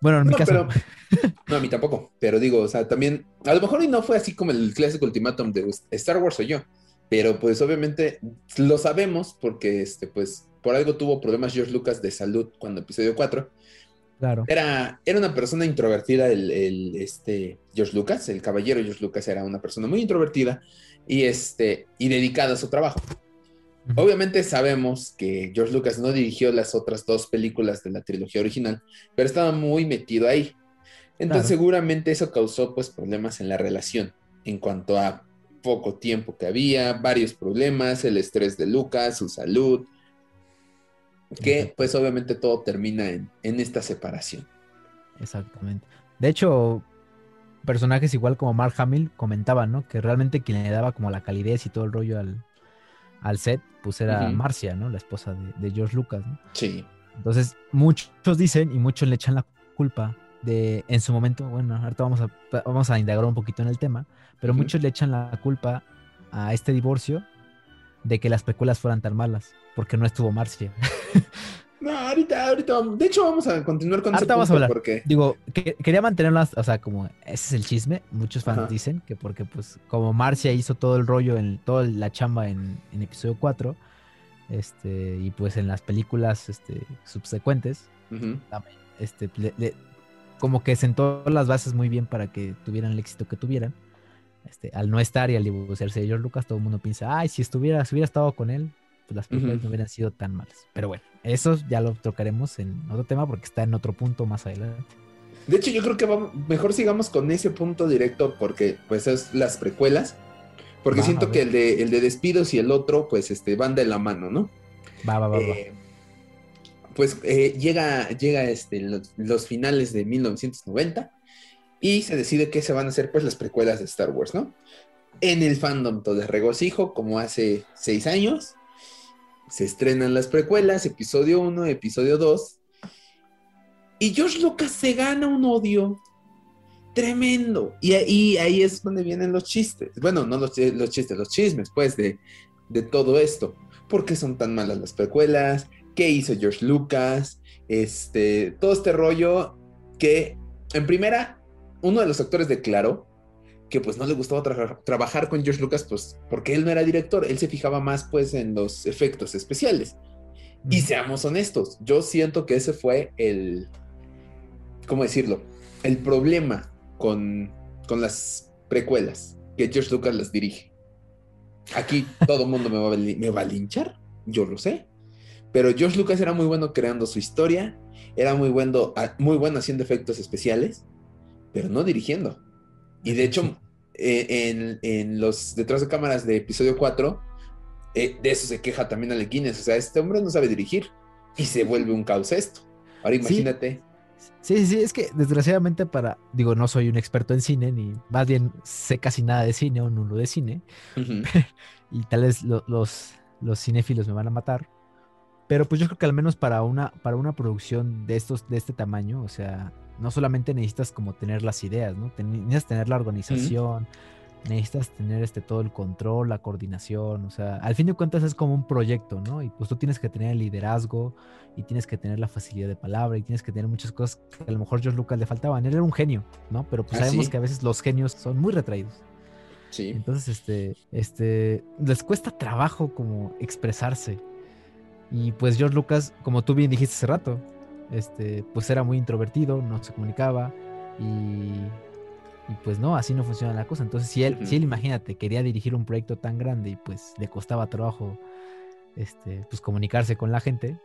Bueno, en mi No, caso. pero- No, a mí tampoco. Pero digo, o sea, también, a lo mejor y no fue así como el clásico ultimátum de Star Wars o yo. Pero pues obviamente lo sabemos porque, este, pues, por algo tuvo problemas George Lucas de salud cuando episodio 4. Claro. Era, era una persona introvertida, el, el, este, George Lucas, el caballero George Lucas era una persona muy introvertida y, este, y dedicada a su trabajo. Obviamente sabemos que George Lucas no dirigió las otras dos películas de la trilogía original, pero estaba muy metido ahí. Entonces Claro. seguramente eso causó pues problemas en la relación en cuanto a poco tiempo que había, varios problemas, el estrés de Lucas, su salud, que pues obviamente todo termina en, en esta separación. Exactamente. De hecho, personajes igual como Mark Hamill comentaban, ¿no? Que realmente quien le daba como la calidez y todo el rollo al, al set, pues era. Marcia, ¿no? La esposa de, de George Lucas, ¿no? Sí. Entonces, muchos dicen y muchos le echan la culpa de, en su momento, bueno, ahorita vamos a, vamos a indagar un poquito en el tema, pero muchos le echan la culpa a este divorcio de que las precuelas fueran tan malas, porque no estuvo Marcia. No, ahorita, ahorita vamos. De hecho, vamos a continuar con Ahorita vamos a hablar. porque. Digo, que- quería mantenerlas, o sea, como ese es el chisme, muchos fans Ajá. dicen que porque pues como Marcia hizo todo el rollo, en toda la chamba en, en episodio 4, este, y pues en las películas este, subsecuentes, este, le- le- como que sentó las bases muy bien para que tuvieran el éxito que tuvieran. Este, al no estar y al divorciarse de George Lucas, todo el mundo piensa, ay, si estuviera, si hubiera estado con él, pues las películas no hubieran sido tan malas. Pero bueno, eso ya lo tocaremos en otro tema porque está en otro punto más adelante. De hecho, yo creo que vamos, mejor sigamos con ese punto directo porque pues es las precuelas. Porque Va, siento que el de, el de despidos y el otro, pues, este, van de la mano, ¿no? Va, va, va, va. Eh, pues eh, llega, llega este, los, los finales de 1990 y se decide que se van a hacer pues las precuelas de Star Wars, ¿no? En el fandom todo es regocijo, como hace seis años. Se estrenan las precuelas, episodio 1, episodio 2. Y George Lucas se gana un odio tremendo. Y ahí, ahí es donde vienen los chistes. Bueno, no los, chi- los chistes, los chismes, pues, de, de todo esto. ¿Por qué son tan malas las precuelas? ¿Qué hizo George Lucas? Este, todo este rollo que, en primera, uno de los actores declaró que pues no le gustaba tra- trabajar con George Lucas, pues porque él no era director, él se fijaba más pues en los efectos especiales. Y seamos honestos, yo siento que ese fue el, ¿cómo decirlo? El problema con, con las precuelas, que George Lucas las dirige. Aquí todo el mundo me va, me va a linchar, yo lo sé. Pero George Lucas era muy bueno creando su historia, era muy bueno, muy bueno haciendo efectos especiales, pero no dirigiendo. Y de hecho, eh, en, en los detrás de cámaras de episodio 4, eh, de eso se queja también Alec Guinness. O sea, este hombre no sabe dirigir y se vuelve un caos esto. Ahora imagínate. Sí, sí, sí, es que desgraciadamente para, digo, no soy un experto en cine, ni más bien sé casi nada de cine o nulo de cine, y tal vez lo- los, los cinéfilos me van a matar, pero pues yo creo que al menos para una, para una producción de estos, de este tamaño, o sea, no solamente necesitas como tener las ideas, ¿no? Ten- necesitas tener la organización, necesitas tener este todo el control, la coordinación, o sea, al fin de cuentas es como un proyecto, ¿no? Y pues tú tienes que tener el liderazgo y tienes que tener la facilidad de palabra y tienes que tener muchas cosas que a lo mejor George Lucas le faltaban. Él era un genio, ¿no? Pero pues Ah, sabemos sí. que a veces los genios son muy retraídos. Sí. Entonces, este, este, les cuesta trabajo como expresarse. Y pues George Lucas, como tú bien dijiste hace rato, este, pues era muy introvertido, no se comunicaba y, y pues no, así no funciona la cosa. Entonces, si él, si él, imagínate, quería dirigir un proyecto tan grande y pues le costaba trabajo, este, pues comunicarse con la gente,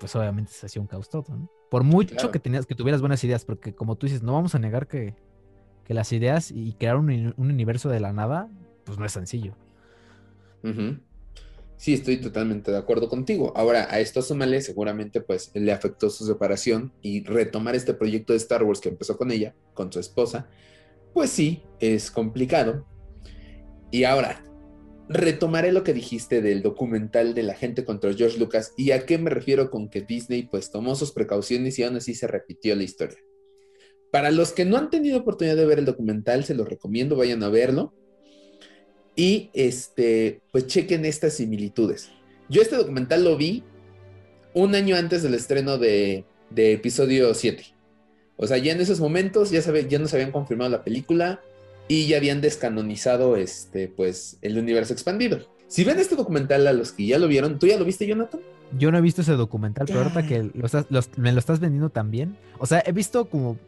pues obviamente se hacía un caos todo, ¿no? Por mucho Claro. que tenías, que tuvieras buenas ideas, porque como tú dices, no vamos a negar que, que las ideas y crear un, un universo de la nada, pues no es sencillo. Sí, estoy totalmente de acuerdo contigo. Ahora, a esto súmale, seguramente pues le afectó su separación y retomar este proyecto de Star Wars que empezó con ella, con su esposa, pues sí, es complicado. Y ahora, retomaré lo que dijiste del documental de la gente contra George Lucas y a qué me refiero con que Disney pues tomó sus precauciones y aún así se repitió la historia. Para los que no han tenido oportunidad de ver el documental, se los recomiendo, vayan a verlo. Y este, pues chequen estas similitudes. Yo este documental lo vi un año antes del estreno de, de episodio 7. O sea, ya en esos momentos ya, sabe, ya nos habían confirmado la película y ya habían descanonizado este, pues, el universo expandido. Si ven este documental a los que ya lo vieron, ¿tú ya lo viste, Jonathan? Yo no he visto ese documental, pero ahorita que me lo estás vendiendo también. O sea, he visto como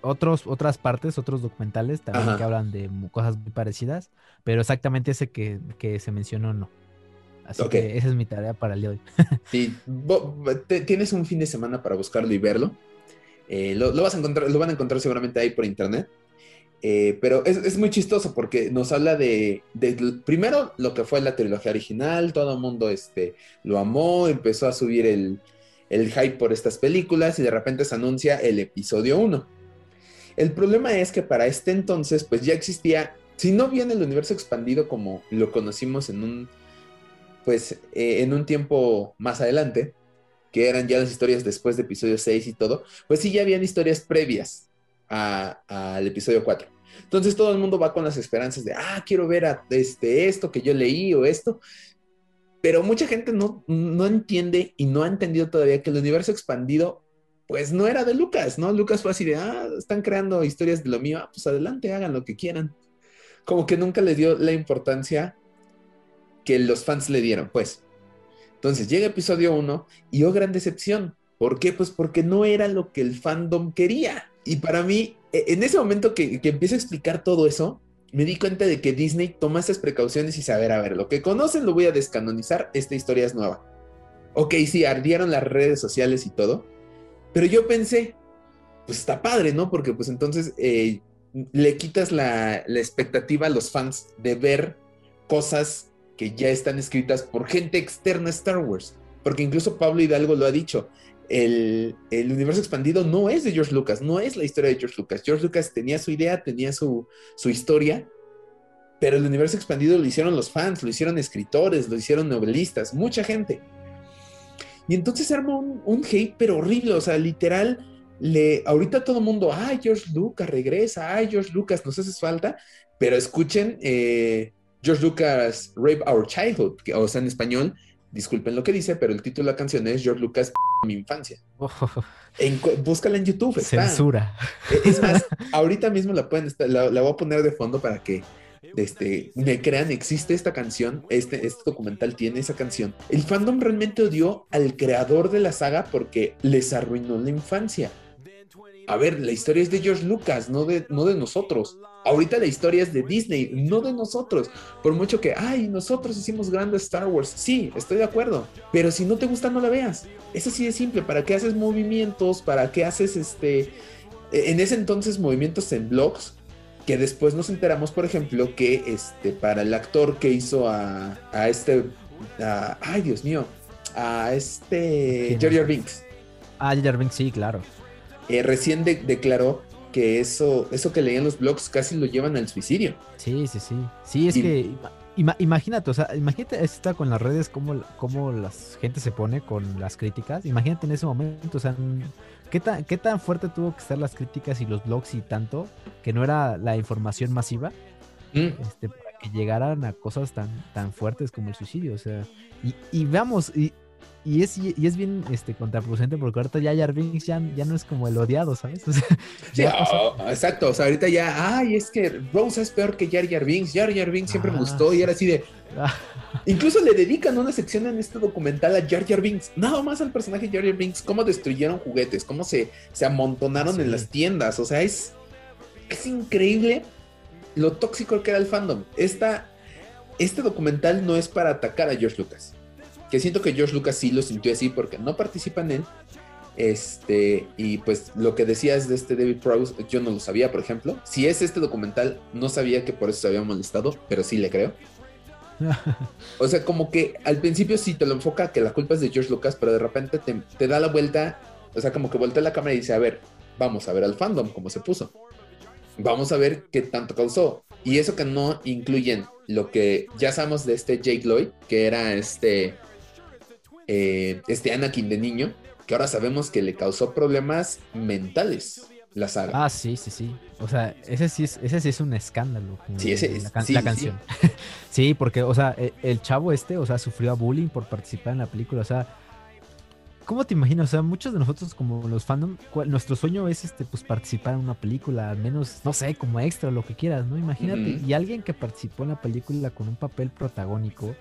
otros, otras partes, otros documentales también que hablan de cosas muy parecidas, pero exactamente ese que, se mencionó no. Así que esa es mi tarea para el día de hoy. sí, tienes un fin de semana para buscarlo y verlo. Eh, lo, vas a encontrar, lo van a encontrar seguramente ahí por internet. Eh, pero es, muy chistoso porque nos habla de, primero lo que fue la trilogía original, todo el mundo este, lo amó, empezó a subir el, el hype por estas películas y de repente se anuncia el episodio 1. El problema es que para este entonces pues ya existía, si no bien el universo expandido como lo conocimos en un, pues eh, en un tiempo más adelante, que eran ya las historias después de episodio 6 y todo, pues sí ya habían historias previas al episodio 4. Entonces todo el mundo va con las esperanzas de, ah, quiero ver a, este, esto que yo leí o esto. Pero mucha gente no, no entiende y no ha entendido todavía que el universo expandido, pues no era de Lucas, ¿no? Lucas fue así de, ah, están creando historias de lo mío, ah, pues adelante, hagan lo que quieran. Como que nunca le dio la importancia que los fans le dieron, pues. Entonces llega episodio 1 y oh, gran decepción. ¿Por qué? Pues porque no era lo que el fandom quería. Y para mí, e, en ese momento que, que empieza a explicar todo eso, me di cuenta de que Disney toma esas precauciones y saber, a ver, lo que conocen lo voy a descanonizar, esta historia es nueva. Ok, sí, ardieron las redes sociales y todo, pero yo pensé, pues está padre, ¿no? Porque pues entonces eh, le quitas la, la expectativa a los fans de ver cosas que ya están escritas por gente externa a Star Wars. Porque incluso Pablo Hidalgo lo ha dicho, el, universo expandido no es de George Lucas, no es la historia de George Lucas. George Lucas tenía su idea, tenía su, historia, pero el universo expandido lo hicieron los fans, lo hicieron escritores, lo hicieron novelistas, mucha gente. Y entonces se armó un, hate, pero horrible, o sea, literal, le, ahorita todo el mundo, ay, George Lucas regresa, ay, George Lucas, nos hace falta, pero escuchen eh, George Lucas Rape Our Childhood, que, o sea, en español, disculpen lo que dice, pero el título de la canción es George Lucas mi infancia. búscala en YouTube. Censura. Es más, ahorita mismo la pueden la, voy a poner de fondo para que este, me crean, existe esta canción, este, este documental tiene esa canción. El fandom realmente odió al creador de la saga porque les arruinó la infancia. A ver, la historia es de George Lucas, no de, no de nosotros. Ahorita la historia es de Disney, no de nosotros. Por mucho que, ay, nosotros hicimos grandes Star Wars. Sí, estoy de acuerdo. Pero si no te gusta, no la veas. Es así de simple. ¿Para qué haces movimientos? ¿Para qué haces este... E, en ese entonces movimientos en blogs? Que después nos enteramos, por ejemplo, que este, para el actor que hizo a, a este... ay, Dios mío. A este... Jar Binks. Ah, Jar Binks, sí, claro. Eh, recién declaró que eso, eso que leían los blogs casi lo llevan al suicidio. Sí, sí, sí. Sí, es que imagínate, o sea, imagínate está con las redes, cómo, cómo la gente se pone con las críticas. Imagínate en ese momento, o sea, ¿qué tan, qué tan fuerte tuvo que estar las críticas y los blogs y tanto, que no era la información masiva, mm. este, para que llegaran a cosas tan, tan fuertes como el suicidio, o sea, y, y veamos, y, y es, y es bien este, contraproducente porque ahorita ya Jar ya, ya no es como el odiado, ¿sabes? exacto, o sea, ahorita ya, ay, es que Rose es peor que Jar Jar Binks, Jar Jar Binks siempre me ah, gustó y era así de... Incluso le dedican una sección en este documental a Jar Jar Binks, nada más al personaje Jar Jar Binks, cómo destruyeron juguetes, cómo se, se amontonaron en las tiendas, o sea, es, es increíble lo tóxico que era el fandom. Esta, este documental no es para atacar a George Lucas que siento que George Lucas sí lo sintió así porque no participa en él. Este, y pues lo que decías de este David Prowse, yo no lo sabía, por ejemplo. Si es este documental, no sabía que por eso se había molestado, pero sí le creo. o sea, como que al principio sí te lo enfoca que la culpa es de George Lucas, pero de repente te, te da la vuelta, o sea, como que voltea la cámara y dice, a ver, vamos a ver al fandom, cómo se puso. Vamos a ver qué tanto causó. Y eso que no incluyen lo que ya sabemos de este Jake Lloyd, que era este eh, este Anakin de niño, que ahora sabemos que le causó problemas mentales la saga. Ah, sí, sí, sí. O sea, ese sí es, ese sí es un escándalo. Sí, ese es. La, canción. Sí. porque, o sea, e, el, chavo este, o sea, sufrió bullying por participar en la película. O sea, ¿cómo te imaginas? O sea, muchos de nosotros como los fandom, nuestro sueño es este, pues participar en una película, al menos, no sé, como extra, lo que quieras, ¿no? Imagínate, y alguien que participó en la película con un papel protagónico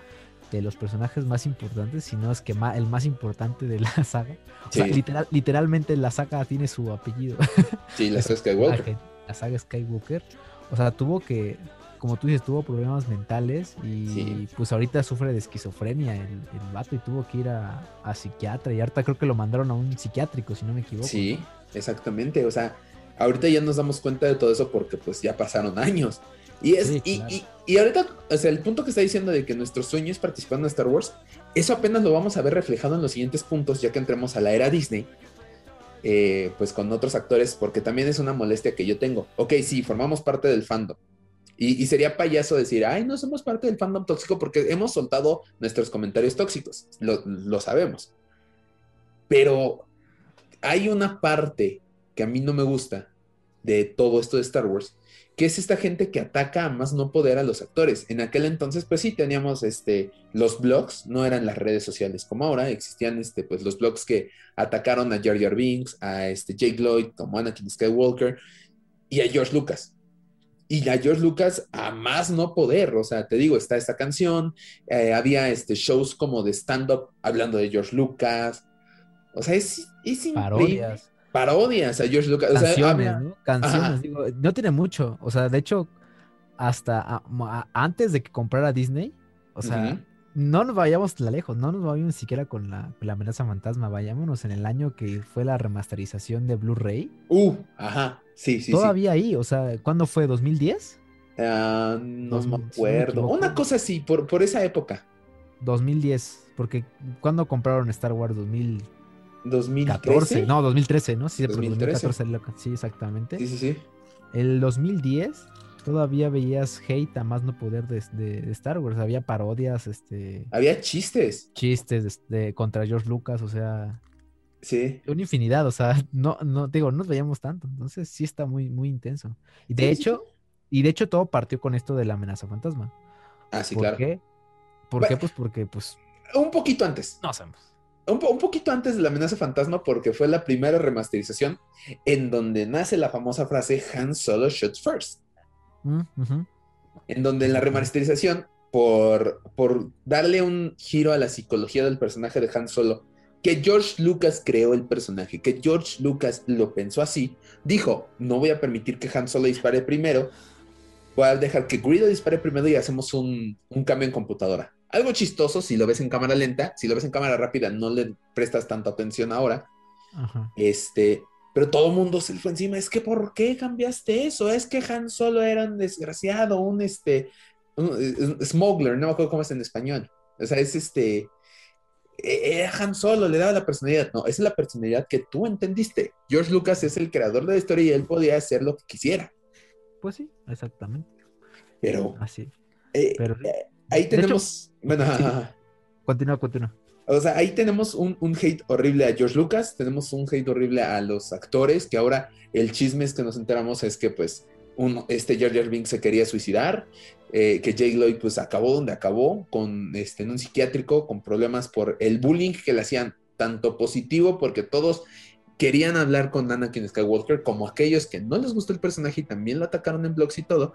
de los personajes más importantes, si no es que ma- el más importante de la saga. O sea, literal- literalmente la saga tiene su apellido. Sí, la saga Skywalker. La saga Skywalker. O sea, tuvo que, como tú dices, tuvo problemas mentales y Sí. pues ahorita sufre de esquizofrenia el, el vato y tuvo que ir a, a psiquiatra y ahorita creo que lo mandaron a un psiquiátrico, si no me equivoco. Sí, exactamente. O sea, ahorita ya nos damos cuenta de todo eso porque pues ya pasaron años. Y es, Sí, y, y- y ahorita, o sea, el punto que está diciendo de que nuestro sueño es participar en Star Wars, eso apenas lo vamos a ver reflejado en los siguientes puntos, ya que entremos a la era Disney, eh, pues con otros actores, porque también es una molestia que yo tengo. Ok, sí, formamos parte del fandom. Y, y sería payaso decir, ay, no somos parte del fandom tóxico porque hemos soltado nuestros comentarios tóxicos, lo, lo sabemos. Pero hay una parte que a mí no me gusta de todo esto de Star Wars, que es esta gente que ataca a más no poder a los actores. En aquel entonces, pues sí, teníamos este, los blogs, no eran las redes sociales como ahora, existían este, pues, los blogs que atacaron a Jar Jar Binks, a este, Jake Lloyd, como Anakin Skywalker, y a George Lucas. Y a George Lucas a más no poder, o sea, te digo, está esta canción, eh, había este, shows como de stand-up hablando de George Lucas, o sea, es, es increíble. Parodias a George Lucas. O sea, canciones, habla- ¿no? Canciones, digo, no tiene mucho. O sea, de hecho, hasta a- a- antes de que comprara Disney, o sea, no nos vayamos tan lejos, no nos vayamos ni siquiera con la, con la amenaza fantasma, vayámonos en el año que fue la remasterización de Blu-ray. Uh, ajá, sí, sí, Todavía ahí, o sea, ¿cuándo fue? ¿2010? sí. Ah, no Dos- me si no me acuerdo. Una cosa así, por, por esa época. 2010, porque ¿cuándo compraron Star Wars? 2014, 2013. no, 2013, ¿no? Sí, porque 2013. 2014 lo- sí, exactamente. Sí, sí, sí. El 2010 todavía veías hate a más no poder de, de- de Star Wars, había parodias, este, Había chistes. chistes de, de- contra George Lucas, o sea, Sí. una infinidad, o sea, no, no, digo, no nos veíamos tanto, entonces sí está muy, muy intenso. Y de Sí, sí, hecho, y de hecho todo partió con esto de la amenaza fantasma. Ah, sí, ¿Por claro. qué? ¿Por Bueno. qué? Pues porque, pues, Un poquito antes. no sabemos. Un, po- un poquito antes de la amenaza fantasma, porque fue la primera remasterización en donde nace la famosa frase Han Solo shoots first. Mm, en donde en la remasterización, por, por darle un giro a la psicología del personaje de Han Solo, que George Lucas creó el personaje, que George Lucas lo pensó así, dijo, no voy a permitir que Han Solo dispare primero, voy a dejar que Greedo dispare primero y hacemos un, un cambio en computadora. Algo chistoso si lo ves en cámara lenta, si lo ves en cámara rápida no le prestas tanta atención ahora, Ajá. este, pero todo el mundo se le fue encima. Es que, ¿por qué cambiaste eso? Es que Han Solo era un desgraciado, un este, un, un smuggler, no me acuerdo cómo es en español. O sea, es este, e- era Han Solo, le daba la personalidad. No, esa es la personalidad que tú entendiste. George Lucas es el creador de la historia y él podía hacer lo que quisiera. Pues sí, exactamente. Pero Así. eh, Pero eh, ahí hecho- tenemos, bueno, Sí. Continúa, continúa. O sea, ahí tenemos un, un hate horrible a George Lucas, tenemos un hate horrible a los actores, que ahora el chisme es que nos enteramos es que pues uno, este Jar Jar se quería suicidar, eh, que Jake Lloyd pues acabó donde acabó, con, este, en un psiquiátrico, con problemas por el bullying que le hacían, tanto positivo porque todos querían hablar con Anakin Skywalker, como aquellos que no les gustó el personaje y también lo atacaron en blogs y todo.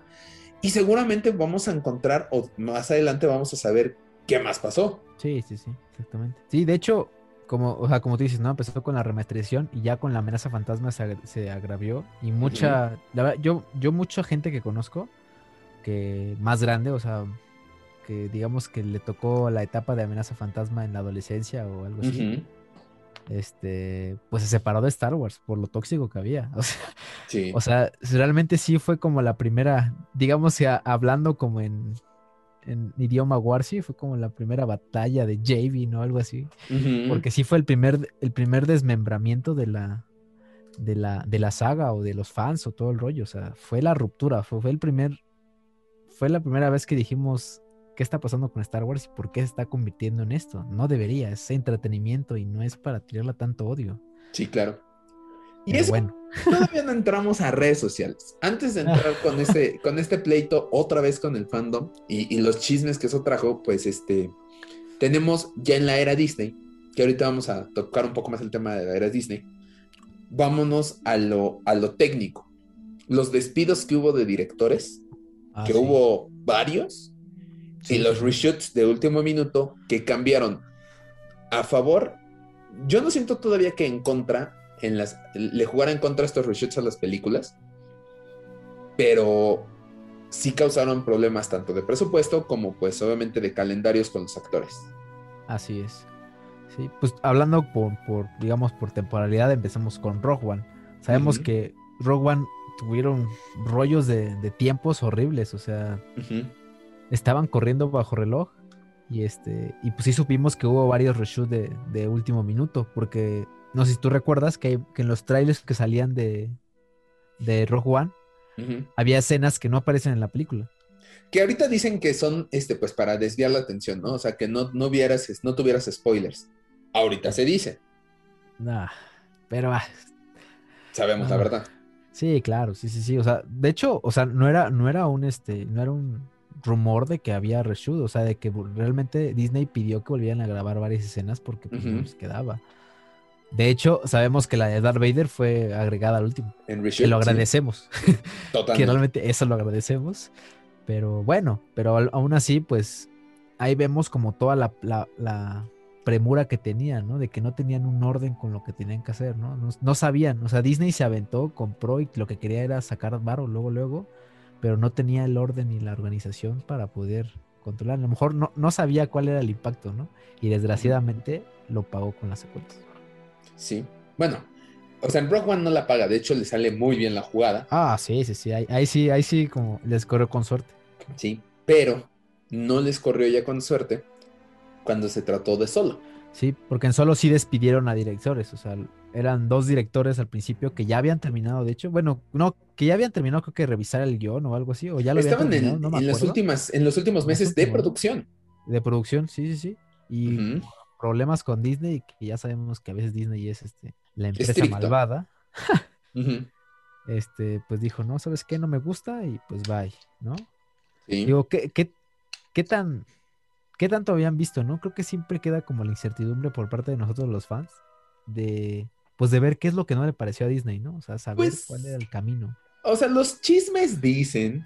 Y seguramente vamos a encontrar, o más adelante vamos a saber qué más pasó. Sí, sí, sí, exactamente. Sí, de hecho, como, o sea, como tú dices, ¿no? Empezó con la remasterización y ya con la amenaza fantasma se, se agravió. Y mucha, la verdad, yo, yo mucha gente que conozco, que más grande, o sea, que digamos que le tocó la etapa de amenaza fantasma en la adolescencia o algo así, Ujú. Este, pues se separó de Star Wars por lo tóxico que había. O sea, Sí. o sea, realmente sí fue como la primera, digamos, ya hablando como en, en idioma Warsi, fue como la primera batalla de Javi, o Algo así. Porque sí fue el primer, el primer desmembramiento de la, de la, de la saga o de los fans o todo el rollo. O sea, fue la ruptura, fue, fue el primer, fue la primera vez que dijimos qué está pasando con Star Wars y por qué se está convirtiendo en esto. No debería, es entretenimiento y no es para tirarle tanto odio. Sí, claro. Y eso bueno, todavía no entramos a redes sociales. Antes de entrar con este, con este pleito otra vez con el fandom y, y los chismes que eso trajo, pues este, tenemos ya en la era Disney que ahorita vamos a tocar un poco más el tema de la era Disney, vámonos a lo, a lo técnico. Los despidos que hubo de directores, Ah, que sí. hubo varios, y los reshoots de último minuto que cambiaron a favor. Yo no siento todavía que en contra, en las, le jugara en contra estos reshoots a las películas, pero sí causaron problemas tanto de presupuesto como pues obviamente de calendarios con los actores. Así es. Sí, pues hablando por, por, digamos, por temporalidad, empezamos con Rogue One. Sabemos que Rogue One tuvieron rollos de, de tiempos horribles, o sea. Estaban corriendo bajo reloj y este y pues sí supimos que hubo varios reshoots de, de último minuto porque no sé si tú recuerdas que, que en los trailers que salían de de Rogue One había escenas que no aparecen en la película. Que ahorita dicen que son, este, pues para desviar la atención, ¿no? O sea, que no, no vieras, no tuvieras spoilers. Ahorita se dice, Nah, pero ah, sabemos la Ah. verdad. sí, claro, sí, sí, sí, o sea, de hecho, o sea, no era no era un este, no era un rumor de que había reshoot, o sea, de que realmente Disney pidió que volvieran a grabar varias escenas porque pues, no Ujú. les quedaba. De hecho, sabemos que la de Darth Vader fue agregada al último. En Que reshoot, lo sí, agradecemos. que totalmente. realmente eso lo agradecemos. Pero bueno, pero aún así, pues ahí vemos como toda la, la- la premura que tenían, ¿no? De que no tenían un orden con lo que tenían que hacer, ¿no? No, no sabían, o sea, Disney se aventó, compró y lo que quería era sacar varo luego, luego, pero no tenía el orden ni la organización para poder controlar. A lo mejor no, no sabía cuál era el impacto, ¿no? Y desgraciadamente lo pagó con las secuelas. Sí. Bueno, o sea, en Rock One no la paga, de hecho le sale muy bien la jugada, Ah, sí, sí, sí, ahí, ahí sí, ahí sí, como les corrió con suerte. sí, pero no les corrió ya con suerte cuando se trató de solo. Sí, porque en solo sí despidieron a directores, o sea, eran dos directores al principio que ya habían terminado, de hecho, bueno, no, que ya habían terminado creo que revisar el guion o algo así, o ya lo habían Estaban en, no me en las últimas, en los últimos meses de producción. de producción, sí, sí, sí, y problemas con Disney, que ya sabemos que a veces Disney es este, la empresa Estricto. malvada, este, pues dijo, no, ¿sabes qué? No me gusta y pues bye, ¿no? Sí. Digo, ¿qué, qué, qué tan, qué tanto habían visto, no? Creo que siempre queda como la incertidumbre por parte de nosotros los fans de, pues de ver qué es lo que no le pareció a Disney, ¿no? O sea, saber Pues- cuál era el camino. O sea, los chismes dicen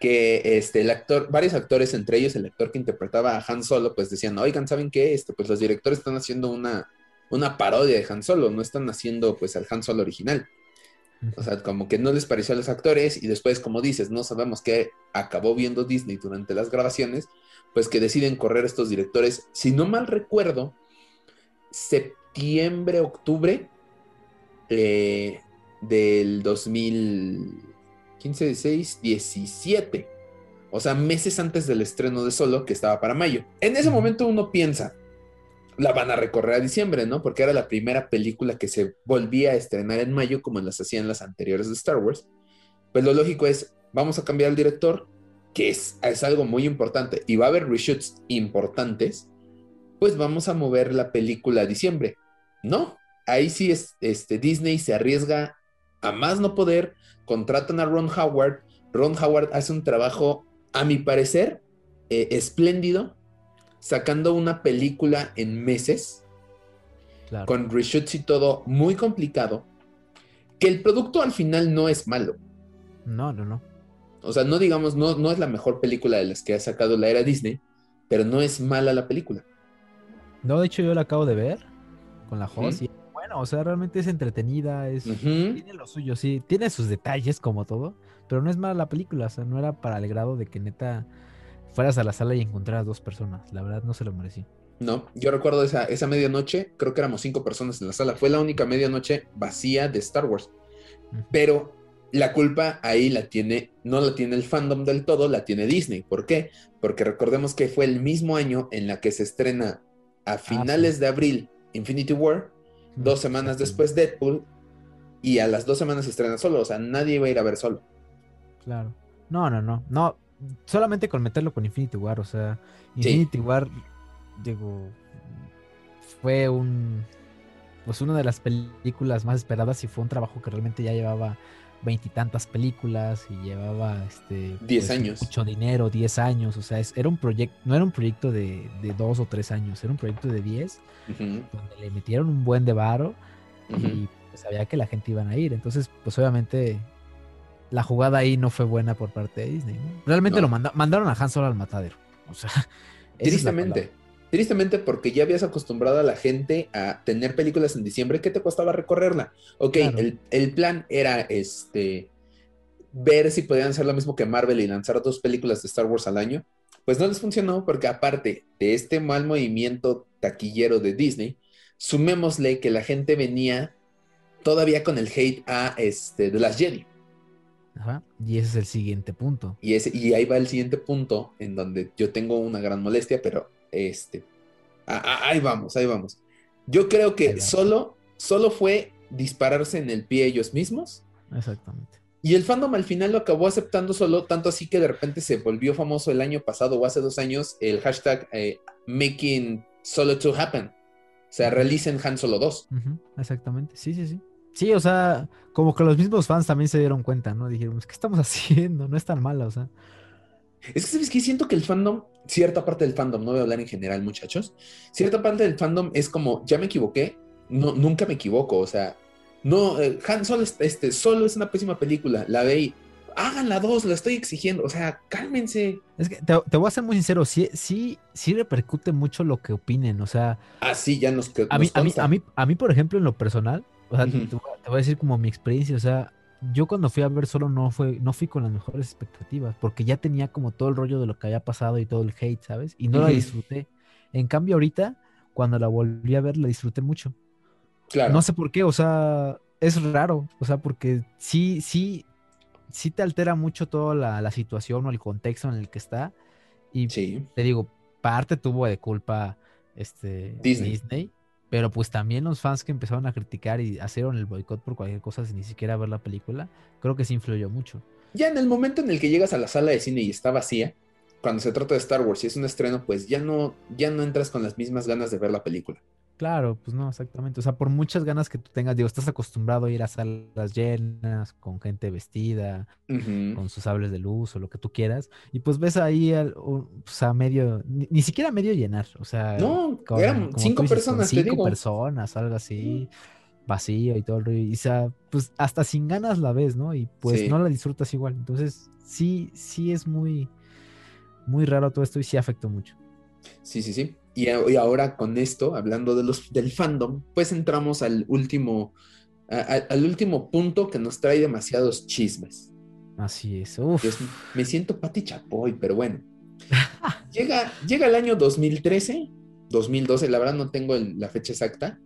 que este, el actor, varios actores, entre ellos el actor que interpretaba a Han Solo, pues decían, oigan, ¿saben qué? Este, pues los directores están haciendo una, una parodia de Han Solo, no están haciendo pues al Han Solo original. O sea, como que no les pareció a los actores y después, como dices, no sabemos qué acabó viendo Disney durante las grabaciones, pues que deciden correr estos directores, si no mal recuerdo, septiembre, octubre eh, del 2015, 16, 17. O sea, meses antes del estreno de Solo, que estaba para mayo. En ese momento uno piensa, la van a recorrer a diciembre, ¿no? Porque era la primera película que se volvía a estrenar en mayo, como las hacían las anteriores de Star Wars. Pues lo lógico es, vamos a cambiar al director, que es, es algo muy importante, y va a haber reshoots importantes, pues vamos a mover la película a diciembre. No, ahí sí es, este, Disney se arriesga a más no poder, contratan a Ron Howard, Ron Howard hace un trabajo, a mi parecer, eh, espléndido, sacando una película en meses, Claro. con reshoots y todo muy complicado, que el producto al final no es malo. No, no, no. O sea, no digamos, no, no es la mejor película de las que ha sacado la era Disney, pero no es mala la película. No, de hecho yo la acabo de ver con la host y bueno, o sea, realmente es entretenida, es... Tiene lo suyo, sí, tiene sus detalles como todo, pero no es mala la película, o sea, no era para el grado de que neta fueras a la sala y encontraras dos personas, la verdad no se lo merecí. No, yo recuerdo esa, esa medianoche, creo que éramos cinco personas en la sala, fue la única medianoche vacía de Star Wars. Pero la culpa ahí la tiene, no la tiene el fandom del todo, la tiene Disney. ¿Por qué? Porque recordemos que fue el mismo año en la que se estrena a finales de abril Infinity War, dos semanas después Deadpool, y a las dos semanas se estrena solo, o sea, nadie iba a ir a ver solo. Claro. No, no, no. No, solamente con meterlo con Infinity War, o sea, Sí. Infinity War, digo, fue un. Pues una de las películas más esperadas y fue un trabajo que realmente ya llevaba veintitantas películas y llevaba este 10 años. mucho dinero, 10 años, o sea, es- era un proyecto, no era un proyecto de, de dos o tres años, era un proyecto de 10, Ujú, donde le metieron un buen de varo y pues, sabía que la gente iban a ir. Entonces, pues obviamente la jugada ahí no fue buena por parte de Disney. ¿no? Realmente No. lo manda- mandaron a Han Solo al matadero. O sea, Tristemente. Tristemente porque ya habías acostumbrado a la gente a tener películas en diciembre. ¿Qué te costaba recorrerla? Ok, Claro. el, el plan era este ver si podían hacer lo mismo que Marvel y lanzar dos películas de Star Wars al año. Pues no les funcionó porque aparte de este mal movimiento taquillero de Disney, sumémosle que la gente venía todavía con el hate a este, The Last Jedi. Ajá, Y ese es el siguiente punto. Y, ese, y ahí va el siguiente punto en donde yo tengo una gran molestia, pero este, a- a- ahí vamos, ahí vamos. Yo creo que solo, solo fue dispararse en el pie ellos mismos Exactamente. y el fandom al final lo acabó aceptando solo, tanto así que de repente se volvió famoso el año pasado o hace dos años el hashtag eh, Making Solo 2 Happen. O sea, realicen Han Solo 2. Ujú, Exactamente. Sí, sí, sí. Sí, o sea, como que los mismos fans también se dieron cuenta, ¿no? Dijeron, ¿qué estamos haciendo? No es tan mala, o sea. Es que, ¿sabes qué? Siento que el fandom, cierta parte del fandom, no voy a hablar en general, muchachos, cierta parte del fandom es como, ya me equivoqué, no, nunca me equivoco, o sea, no, eh, Han Solo, es- este, solo es una pésima película, la ve y, hagan la dos, la estoy exigiendo, o sea, cálmense. Es que te, te voy a ser muy sincero, sí, sí, sí repercute mucho lo que opinen, o sea, Así ya nos, que- a mí, nos a mí, a mí, a mí, por ejemplo, en lo personal, o sea, te, voy a- te voy a decir como mi experiencia, o sea, yo cuando fui a ver solo no fue, no fui con las mejores expectativas, porque ya tenía como todo el rollo de lo que había pasado y todo el hate, ¿sabes? Y no la disfruté. En cambio, ahorita, cuando la volví a ver, la disfruté mucho. claro. No sé por qué, o sea, es raro, o sea, porque sí, sí, sí te altera mucho toda la, la situación o el contexto en el que está. Y Sí, te digo, parte tuvo de culpa este Disney. Disney. Pero pues también los fans que empezaron a criticar y hicieron el boicot por cualquier cosa sin ni siquiera ver la película, creo que sí influyó mucho. ya en el momento en el que llegas a la sala de cine y está vacía, cuando se trata de Star Wars y es un estreno, pues ya no, ya no entras con las mismas ganas de ver la película. Claro, pues no, exactamente. O sea, por muchas ganas que tú tengas, digo, estás acostumbrado a ir a salas llenas, con gente vestida, con sus sables de luz o lo que tú quieras, y pues ves ahí al- o, pues, a medio, ni, ni siquiera medio llenar, o sea, No, con- eran cinco dices, personas, te cinco digo. personas, algo así, vacío y todo el rollo, y o sea, pues hasta sin ganas la ves, ¿no? Y pues Sí. no la disfrutas igual, entonces sí, sí es muy, muy raro todo esto y sí afectó mucho. Sí, sí, sí. Y, y ahora con esto, hablando de los, del fandom, pues entramos al último, a- a- al último punto que nos trae demasiados chismes. Así es, uf, Dios, me siento Pati Chapoy, pero bueno. llega, llega el año 2013, 2012, la verdad no tengo el- la fecha exacta.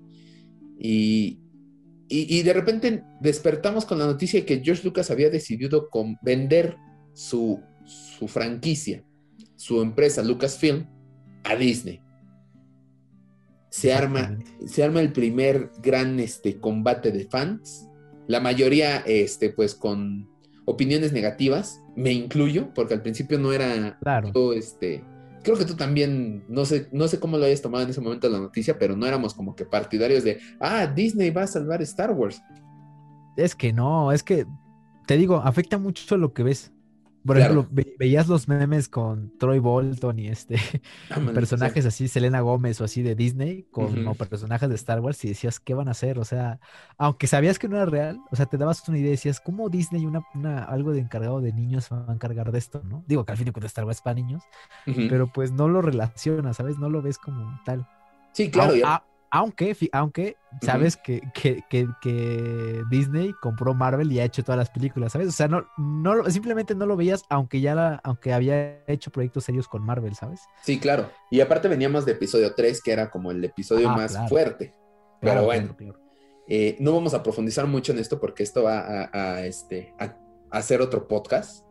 Y, y, y de repente despertamos con la noticia de que George Lucas había decidido con- vender su, su franquicia, su empresa Lucasfilm, a Disney. Se arma, se arma el primer gran este, combate de fans. La mayoría, este, pues, con opiniones negativas. Me incluyo, porque al principio no era. Claro. yo, este, creo que tú también, no sé, no sé cómo lo hayas tomado en ese momento la noticia, pero no éramos como que partidarios de, ah, Disney va a salvar Star Wars. Es que no, es que te digo, afecta mucho lo que ves. Por Claro. ejemplo, ve- veías los memes con Troy Bolton y este Ah, personajes así, Selena Gómez o así de Disney, con personajes de Star Wars y decías, ¿qué van a hacer? O sea, aunque sabías que no era real, o sea, te dabas una idea y decías, ¿cómo Disney, una, una- algo de encargado de niños, va a encargar de esto, ¿no? Digo que al fin y cuentas Star Wars es para niños, pero pues no lo relacionas, ¿sabes? No lo ves como tal. sí, claro. Ya- a- aunque, aunque sabes que, que, que- que Disney compró Marvel y ha hecho todas las películas, ¿sabes? O sea, no, no simplemente no lo veías, aunque ya la, aunque había hecho proyectos serios con Marvel, ¿sabes? Sí, claro. Y aparte veníamos de episodio 3, que era como el episodio Ah, más claro. fuerte. Pero Claro, bueno, claro. eh, no vamos a profundizar mucho en esto porque esto va a, a, este, a- a hacer otro podcast.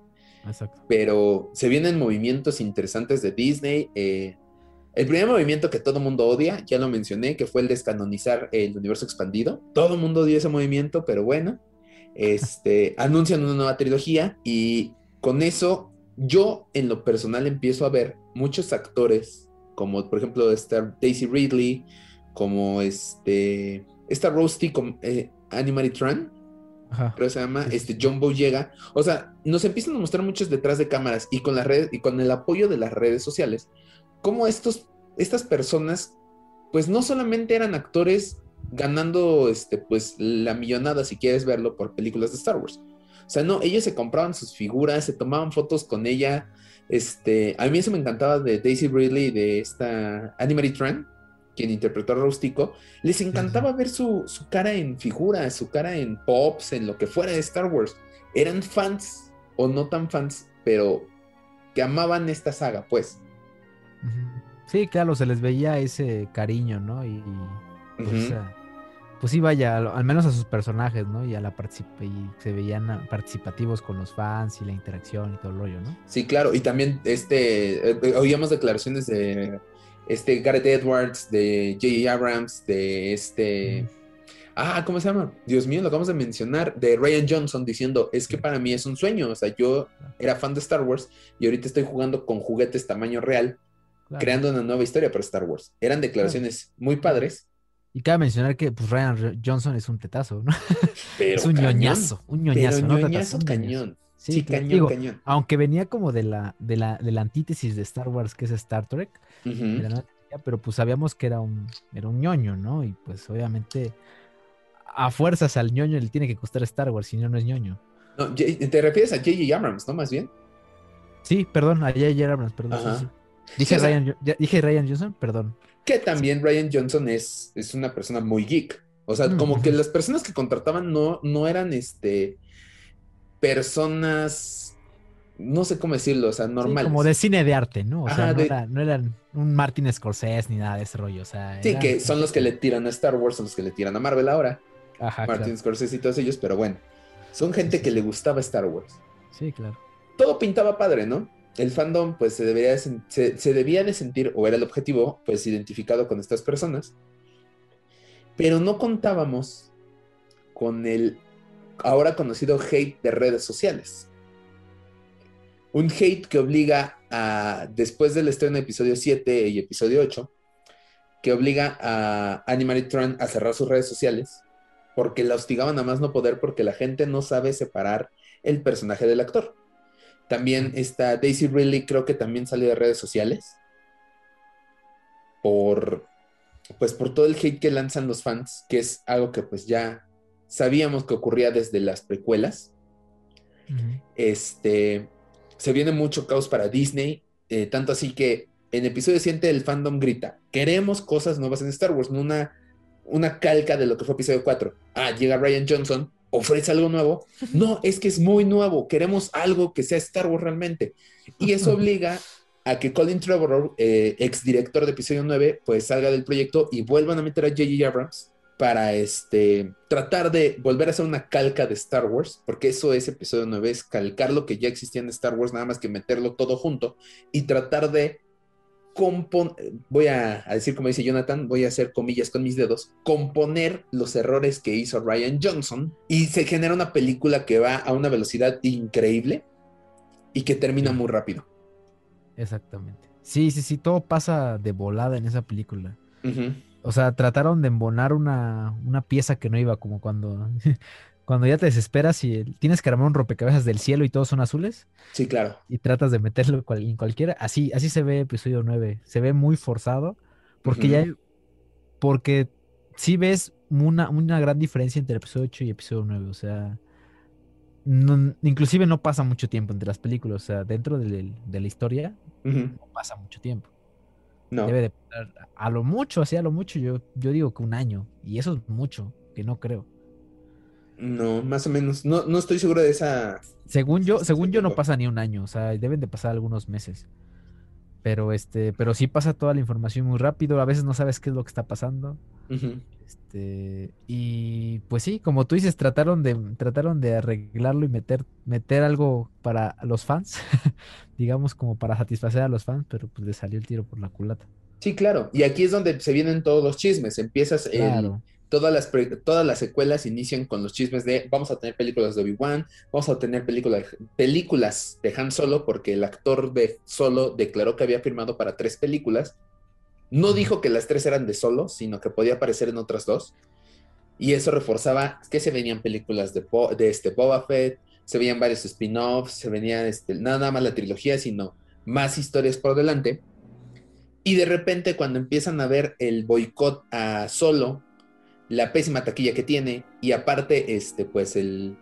Exacto. Pero se vienen movimientos interesantes de Disney. eh, el primer movimiento que todo mundo odia, ya lo mencioné, que fue el descanonizar el universo expandido. Todo mundo odia ese movimiento, pero bueno. Este, anuncian una nueva trilogía y con eso yo en lo personal empiezo a ver muchos actores, como por ejemplo esta Daisy Ridley, como este, esta Rusty, como, eh, Annie Marie Tran, Ajá. Pero se llama este John Boyega. O sea, nos empiezan a mostrar muchos detrás de cámaras y con las redes y con el apoyo de las redes sociales, cómo estos, estas personas, pues no solamente eran actores ganando este, pues la millonada, si quieres verlo, por películas de Star Wars. O sea, no, ellos se compraban sus figuras, se tomaban fotos con ella. Este, a mí eso me encantaba de Daisy Ridley, de esta Annie Tran, quien interpretó a Rústico. Les encantaba ver su, su cara en figuras, su cara en pops, en lo que fuera de Star Wars. Eran fans o no tan fans, pero que amaban esta saga, pues. Sí, claro, se les veía ese cariño, ¿no? Y, pues, pues sí, vaya, al, menos a sus personajes, ¿no? Y a la y se veían participativos con los fans y la interacción y todo el rollo, ¿no? Sí, claro, y también este eh, eh, oíamos declaraciones de este Gareth Edwards, de J.J. Abrams, de este Ah, ¿cómo se llama? Dios mío, lo acabamos de mencionar, de Ryan Johnson diciendo, es que para mí es un sueño, o sea, yo era fan de Star Wars y ahorita estoy jugando con juguetes tamaño real, creando una nueva historia para Star Wars. Eran declaraciones muy padres y cabe mencionar que pues, Ryan Johnson es un tetazo, ¿no? es un ñoñazo, un ñoñazo, ¿no? ñoñazo cañón. Sí, cañón, cañón. Aunque venía como de la, de la, de la antítesis de Star Wars, que es Star Trek, pero pues sabíamos que era un, era un ñoño, ¿no? Y pues obviamente a fuerzas al ñoño le tiene que costar Star Wars, si no, no es ñoño. No, te refieres a J.J. Abrams, ¿no? Más bien. Sí, perdón, a J.J. Abrams, perdón. Dije, Ryan, dije Ryan Johnson, perdón. Que también Ryan Johnson es, es una persona muy geek. O sea, como que las personas que contrataban no, no eran este personas, no sé cómo decirlo, o sea, normales. como de cine de arte, ¿no? O sea, no, eran un Martin Scorsese ni nada de ese rollo. O sea, sí, que son los que le tiran a Star Wars, son los que le tiran a Marvel ahora. Ajá, Martin Scorsese y todos ellos, pero bueno, son gente que le gustaba Star Wars. Sí, claro. Todo pintaba padre, ¿no? El fandom pues se, debería se, debía de sentir, o era el objetivo, pues identificado con estas personas, pero no contábamos con el ahora conocido hate de redes sociales. Un hate que obliga a, después del estreno de episodio 7 y episodio 8, que obliga a Animated a cerrar sus redes sociales porque la hostigaban a más no poder porque la gente no sabe separar el personaje del actor. También está Daisy Ridley, creo que también salió de redes sociales. Por, pues por todo el hate que lanzan los fans, que es algo que pues ya sabíamos que ocurría desde las precuelas. Este, se viene mucho caos para Disney, eh, tanto así que en episodio 7 el fandom grita, queremos cosas nuevas en Star Wars, no una, una calca de lo que fue episodio 4. Ah, llega Ryan Johnson, ofrece algo nuevo. No, es que es muy nuevo, queremos algo que sea Star Wars realmente. Y eso obliga a que Colin Trevorrow, eh, ex director de episodio 9, pues salga del proyecto y vuelvan a meter a J.J. Abrams para este, tratar de volver a hacer una calca de Star Wars, porque eso es episodio 9, es calcar lo que ya existía en Star Wars, nada más que meterlo todo junto y tratar de voy a, decir como dice Jonathan, voy a hacer comillas con mis dedos, componer los errores que hizo Ryan Johnson y se genera una película que va a una velocidad increíble y que termina muy rápido. Exactamente. Sí, sí, sí, todo pasa de volada en esa película. O sea, trataron de embonar una, una pieza que no iba como cuando cuando ya te desesperas y tienes que armar un rompecabezas del cielo y todos son azules. Sí, claro. Y tratas de meterlo en cualquiera. Así, así se ve episodio 9. Se ve muy forzado. Porque ya. Porque sí ves una, una, gran diferencia entre episodio 8 y episodio 9. O sea. inclusive no pasa mucho tiempo entre las películas. O sea, dentro de, la historia no pasa mucho tiempo. No. Debe de pasar a lo mucho, así a lo mucho. Yo, yo digo que un año. Y eso es mucho, que no creo. No, más o menos. No, no estoy seguro de esa. Según yo, según yo no pasa ni un año, o sea, deben de pasar algunos meses. Pero este, pero sí pasa toda la información muy rápido, a veces no sabes qué es lo que está pasando. Este, y pues sí, como tú dices, trataron de, trataron de arreglarlo y meter, meter algo para los fans, digamos como para satisfacer a los fans, pero pues le salió el tiro por la culata. Sí, claro. Y aquí es donde se vienen todos los chismes. Empiezas claro todas las, todas las secuelas inician con los chismes de vamos a tener películas de Obi-Wan, vamos a tener películas películas de Han Solo, porque el actor de Solo declaró que había firmado para tres películas. No dijo que las tres eran de Solo, sino que podía aparecer en otras dos. Y eso reforzaba que se venían películas de, de este Boba Fett, se veían varios spin-offs, se venía este, nada más la trilogía, sino más historias por delante. Y de repente cuando empiezan a ver el boicot a Solo, la pésima taquilla que tiene y aparte este pues el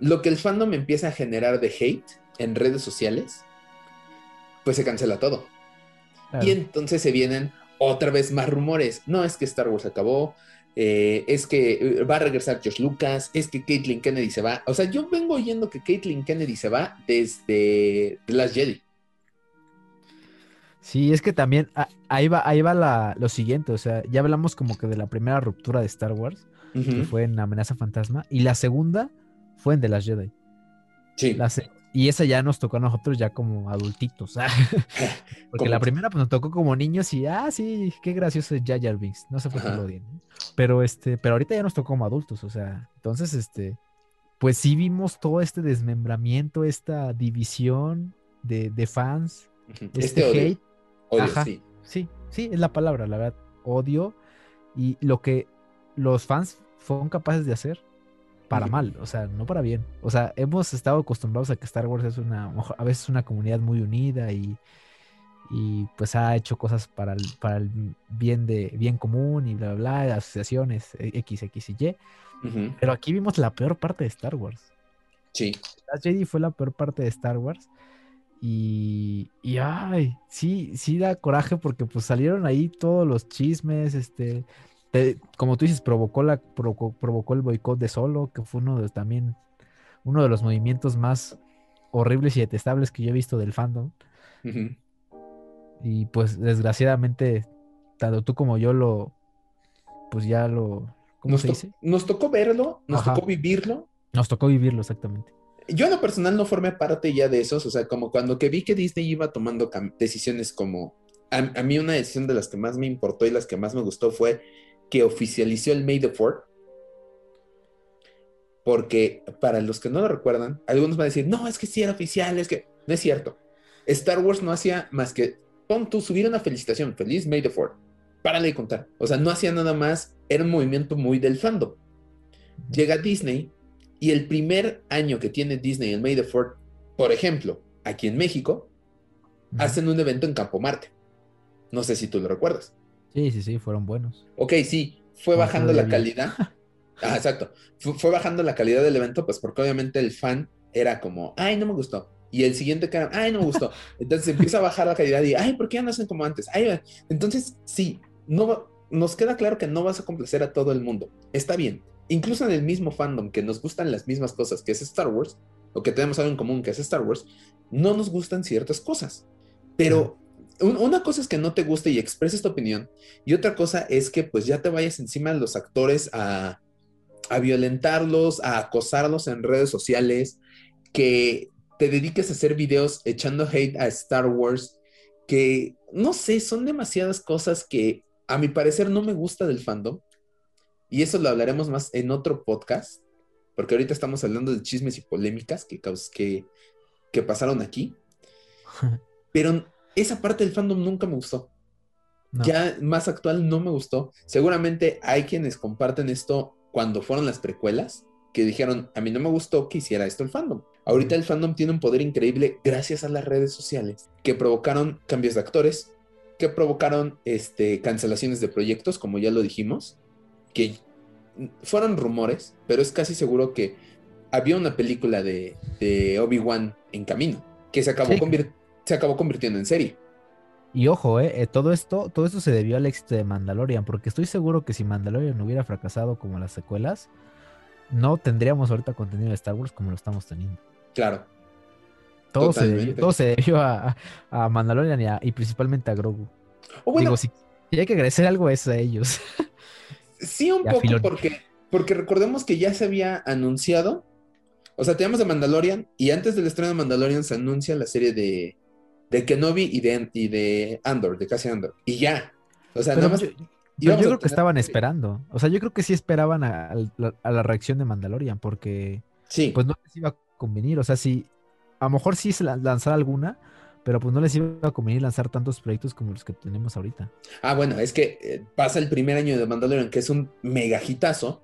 lo que el fandom empieza a generar de hate en redes sociales, pues se cancela todo. Y entonces se vienen otra vez más rumores. No es que Star Wars acabó, eh, es que eh, va a regresar George Lucas, es que Caitlyn Kennedy se va. O sea, yo vengo oyendo que Caitlyn Kennedy se va desde The Last Jedi. Sí, es que también ahí va, ahí va la, lo siguiente, o sea, ya hablamos como que de la primera ruptura de Star Wars, que fue en Amenaza Fantasma, y la segunda fue en The Last Jedi. Sí. y esa ya nos tocó a nosotros ya como adultitos. Porque la primera pues nos tocó como niños y, ah, sí, qué gracioso es Jar Jar Binks. No sé por qué lo odian. Pero, este, pero ahorita ya nos tocó como adultos, o sea, entonces, este, pues sí vimos todo este desmembramiento, esta división de, de fans, este, este hate Odio, sí. Sí, sí, es la palabra, la verdad. Odio. Y lo que los fans fueron capaces de hacer para mal, o sea, no para bien. O sea, hemos estado acostumbrados a que Star Wars es una, a veces una comunidad muy unida y, y pues ha hecho cosas para el, para el bien de bien común y bla, bla, bla, asociaciones X, X y Y. Pero aquí vimos la peor parte de Star Wars. Sí. La Jedi fue la peor parte de Star Wars. Y, y, ay, sí, sí da coraje porque pues salieron ahí todos los chismes, este, como tú dices, provocó, la, provocó, el boicot de Solo, que fue uno de también, uno de los movimientos más horribles y detestables que yo he visto del fandom. Y pues desgraciadamente, tanto tú como yo lo, pues ya lo, ¿cómo nos se dice? Nos tocó verlo, nos tocó vivirlo. Nos tocó vivirlo, exactamente yo en lo personal no formé parte ya de esos, o sea, como cuando que vi que Disney iba tomando decisiones como, a, mí una decisión de las que más me importó y las que más me gustó fue que oficializó el May the Fourth. Porque para los que no lo recuerdan, algunos van a decir, no, es que sí era oficial, es que no es cierto. Star Wars no hacía más que, pon tú, subir una felicitación, feliz May the Fourth. Párale de contar. O sea, no hacía nada más, era un movimiento muy del fandom. Llega Disney y el primer año que tiene Disney en May the Fourth, por ejemplo, aquí en México, hacen un evento en Campo Marte. No sé si tú lo recuerdas. Sí, sí, sí, fueron buenos. Ok, sí, fue bajando la calidad. Ah, exacto. Fue, bajando la calidad del evento, pues porque obviamente el fan era como, ay, no me gustó. Y el siguiente que era, ay, no me gustó. Entonces empieza a bajar la calidad y, ay, ¿por qué ya no hacen como antes? Ay, entonces, sí, no, nos queda claro que no vas a complacer a todo el mundo. Está bien incluso en el mismo fandom que nos gustan las mismas cosas que es Star Wars, o que tenemos algo en común que es Star Wars, no nos gustan ciertas cosas. Pero una cosa es que no te guste y expreses tu opinión, y otra cosa es que pues ya te vayas encima de los actores a, a violentarlos, a acosarlos en redes sociales, que te dediques a hacer videos echando hate a Star Wars, que no sé, son demasiadas cosas que a mi parecer no me gusta del fandom y eso lo hablaremos más en otro podcast, porque ahorita estamos hablando de chismes y polémicas que, que, que pasaron aquí. Pero esa parte del fandom nunca me gustó. Ya más actual no me gustó. Seguramente hay quienes comparten esto cuando fueron las precuelas, que dijeron, a mí no me gustó que hiciera esto el fandom. Ahorita el fandom tiene un poder increíble gracias a las redes sociales, que provocaron cambios de actores, que provocaron este, cancelaciones de proyectos, como ya lo dijimos, que fueron rumores, pero es casi seguro que había una película de, Obi-Wan en camino, que se acabó, se acabó convirtiendo en serie. Y ojo, eh, eh, todo esto, todo esto se debió al éxito de Mandalorian, porque estoy seguro que si Mandalorian hubiera fracasado como las secuelas, no tendríamos ahorita contenido de Star Wars como lo estamos teniendo. Claro. Todo, se debió, a, Mandalorian y, principalmente a Grogu. Digo, si, si, hay que agradecer algo es a ellos. Sí, un poco, porque, porque recordemos que ya se había anunciado. O sea, tenemos de Mandalorian y antes del estreno de Mandalorian se anuncia la serie de, de Kenobi y de, y de Andor, de casi Andor. Y ya. O sea, nada más. Yo, creo que estaban esperando. O sea, yo creo que sí esperaban a, la reacción de Mandalorian, porque sí. pues no les iba a convenir. O sea, si a lo mejor sí se lanzar alguna, pero pues no les iba a convenir lanzar tantos proyectos como los que tenemos ahorita. Ah, bueno, es que eh, pasa el primer año de Mandalorian, que es un megajitazo,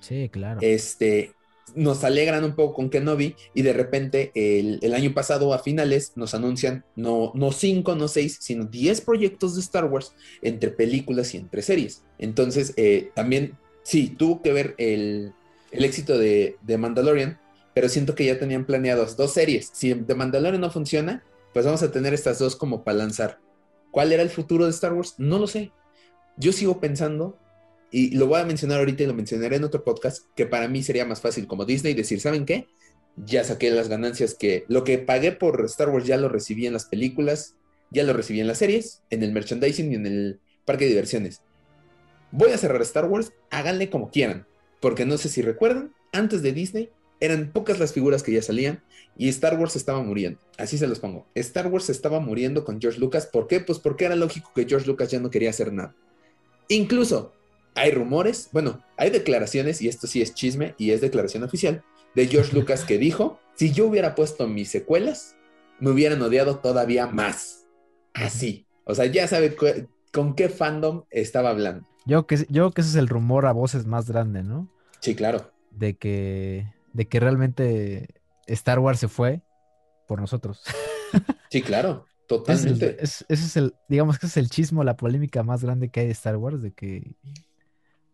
Sí, claro. Este, nos alegran un poco con Kenobi y de repente el, el año pasado a finales nos anuncian no, no cinco, no seis, sino diez proyectos de Star Wars entre películas y entre series. Entonces, eh, también, sí, tuvo que ver el, el éxito de, de Mandalorian, pero siento que ya tenían planeados dos series. Si The Mandalorian no funciona, pues vamos a tener estas dos como para lanzar. ¿Cuál era el futuro de Star Wars? No lo sé. Yo sigo pensando, y lo voy a mencionar ahorita y lo mencionaré en otro podcast, que para mí sería más fácil como Disney decir, ¿saben qué? Ya saqué las ganancias que lo que pagué por Star Wars ya lo recibí en las películas, ya lo recibí en las series, en el merchandising y en el parque de diversiones. Voy a cerrar Star Wars, háganle como quieran, porque no sé si recuerdan, antes de Disney eran pocas las figuras que ya salían y Star Wars estaba muriendo. Así se los pongo. Star Wars estaba muriendo con George Lucas. ¿Por qué? Pues porque era lógico que George Lucas ya no quería hacer nada. Incluso hay rumores, bueno, hay declaraciones, y esto sí es chisme y es declaración oficial, de George Lucas que dijo, si yo hubiera puesto mis secuelas, me hubieran odiado todavía más. Así. O sea, ya sabe con qué fandom estaba hablando. Yo que, yo que ese es el rumor a voces más grande, ¿no? Sí, claro. De que, de que realmente Star Wars se fue por nosotros. Sí, claro. Totalmente. Ese es, es, el, digamos que es el chismo, la polémica más grande que hay de Star Wars, de que,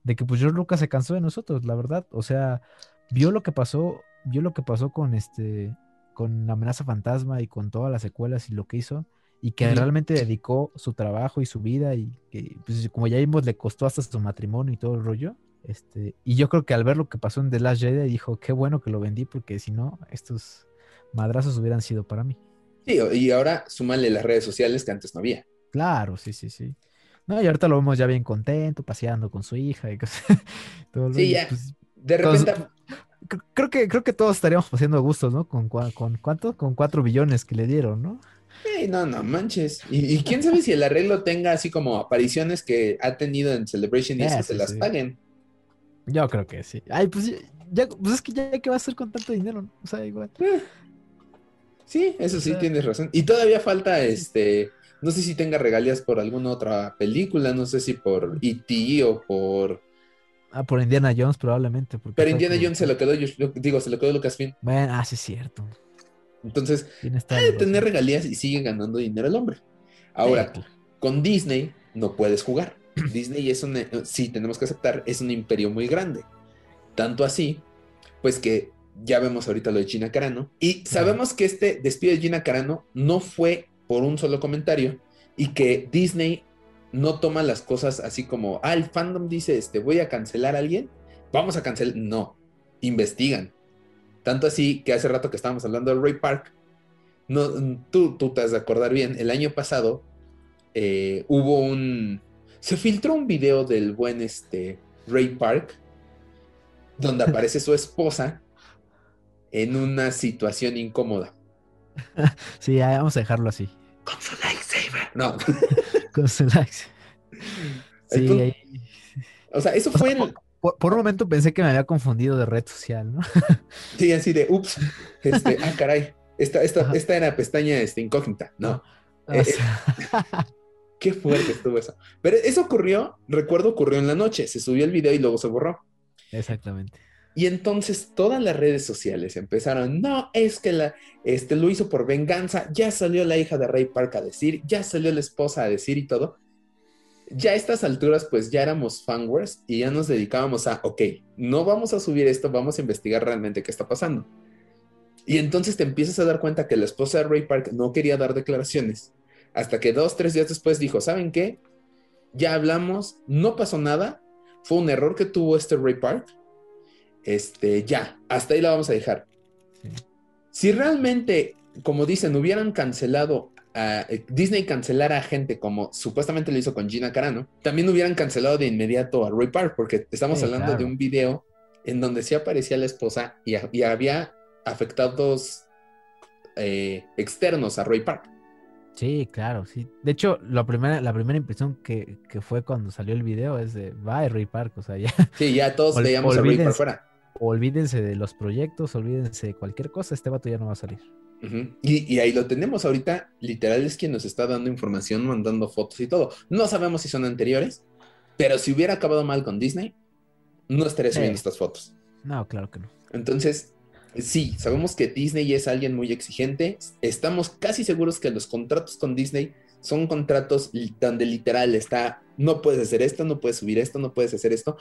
de que pues George Lucas se cansó de nosotros, la verdad. O sea, vio lo que pasó, vio lo que pasó con este, con Amenaza Fantasma y con todas las secuelas y lo que hizo, y que realmente dedicó su trabajo y su vida, y que, pues, como ya vimos, le costó hasta su matrimonio y todo el rollo. Este, y yo creo que al ver lo que pasó en The Last Jedi, dijo, qué bueno que lo vendí, porque si no, estos madrazos hubieran sido para mí. Sí, y ahora súmale las redes sociales que antes no había. Claro, sí, sí, sí. No, y ahorita lo vemos ya bien contento, paseando con su hija y cosas. todo Sí, ya. pues, De repente, cr- creo que, creo que todos estaríamos paseando a gusto, ¿no? Con, con cuánto? Con cuatro billones que le dieron, ¿no? Ey, no, no manches. Y, y quién sabe si el arreglo tenga así como apariciones que ha tenido en Celebration y eso sí, se las sí. paguen. Yo creo que sí. Ay, pues ya, pues es que ya qué va a hacer con tanto dinero, ¿no? O sea, igual. Sí, eso sí, O sea- tienes razón. Y todavía falta este, no sé si tenga regalías por alguna otra película, no sé si por E.T. o por... Ah, por Indiana Jones probablemente. porque Pero Indiana Jones se lo quedó, yo- digo, se lo quedó Lucasfilm. Bueno, ah, sí es cierto. Entonces, Tienes toda ha la de razón. tener regalías y sigue ganando dinero el hombre. Ahora, Sí, con Disney no puedes jugar. Disney es un, eh, sí, tenemos que aceptar, es un imperio muy grande. Tanto así, pues que ya vemos ahorita lo de Gina Carano. Y sabemos que este despido de Gina Carano no fue por un solo comentario y que Disney no toma las cosas así como, ah, el fandom dice, este, voy a cancelar a alguien, vamos a cancelar. No, investigan. Tanto así que hace rato que estábamos hablando de Ray Park, no, tú, tú te has de acordar bien, el año pasado eh, hubo un... Se filtró un video del buen este, Ray Park, donde aparece su esposa en una situación incómoda. Sí, vamos a dejarlo así. Con su lightsaber. No, Con su likes. Sí, ahí- o sea, eso O sea, fue... el- por, un momento pensé que me había confundido de red social, ¿no? Sí, así de, ups, este, ah, caray, esta, esta, esta era pestaña este, incógnita. No, O Eh, sea, qué fuerte estuvo eso. Pero eso ocurrió, recuerdo, ocurrió en la noche. Se subió el video y luego se borró. Exactamente. Y entonces todas las redes sociales empezaron, no, es que la, este, lo hizo por venganza, ya salió la hija de Ray Park a decir, ya salió la esposa a decir y todo. Ya a estas alturas pues ya éramos fanwares y ya nos dedicábamos a, ok, no vamos a subir esto, vamos a investigar realmente qué está pasando. Y entonces te empiezas a dar cuenta que la esposa de Ray Park no quería dar declaraciones, hasta que dos, tres días después dijo, ¿saben qué? Ya hablamos, no pasó nada, fue un error que tuvo este Ray Park, este, ya, hasta ahí la vamos a dejar. Sí. Si realmente, como dicen, hubieran cancelado, a, eh, Disney cancelara a gente como supuestamente lo hizo con Gina Carano, también hubieran cancelado de inmediato a Ray Park, porque estamos Sí, hablando claro. de un video en donde sí aparecía la esposa y, y había afectados eh, externos a Ray Park. Sí, claro, sí. De hecho, la primera, la primera impresión que, que fue cuando salió el video es de, bye, Ray Park, o sea, ya, Sí, ya todos veíamos a Ray Park fuera. olvídense de los proyectos, olvídense de cualquier cosa, este vato ya no va a salir. Y, y ahí lo tenemos ahorita, literal es quien nos está dando información, mandando fotos y todo. No sabemos si son anteriores, pero si hubiera acabado mal con Disney, no estaría subiendo estas fotos. No, claro que no. Entonces, sí, sabemos que Disney es alguien muy exigente. Estamos casi seguros que los contratos con Disney son contratos donde literal está, no puedes hacer esto, no puedes subir esto, no puedes hacer esto.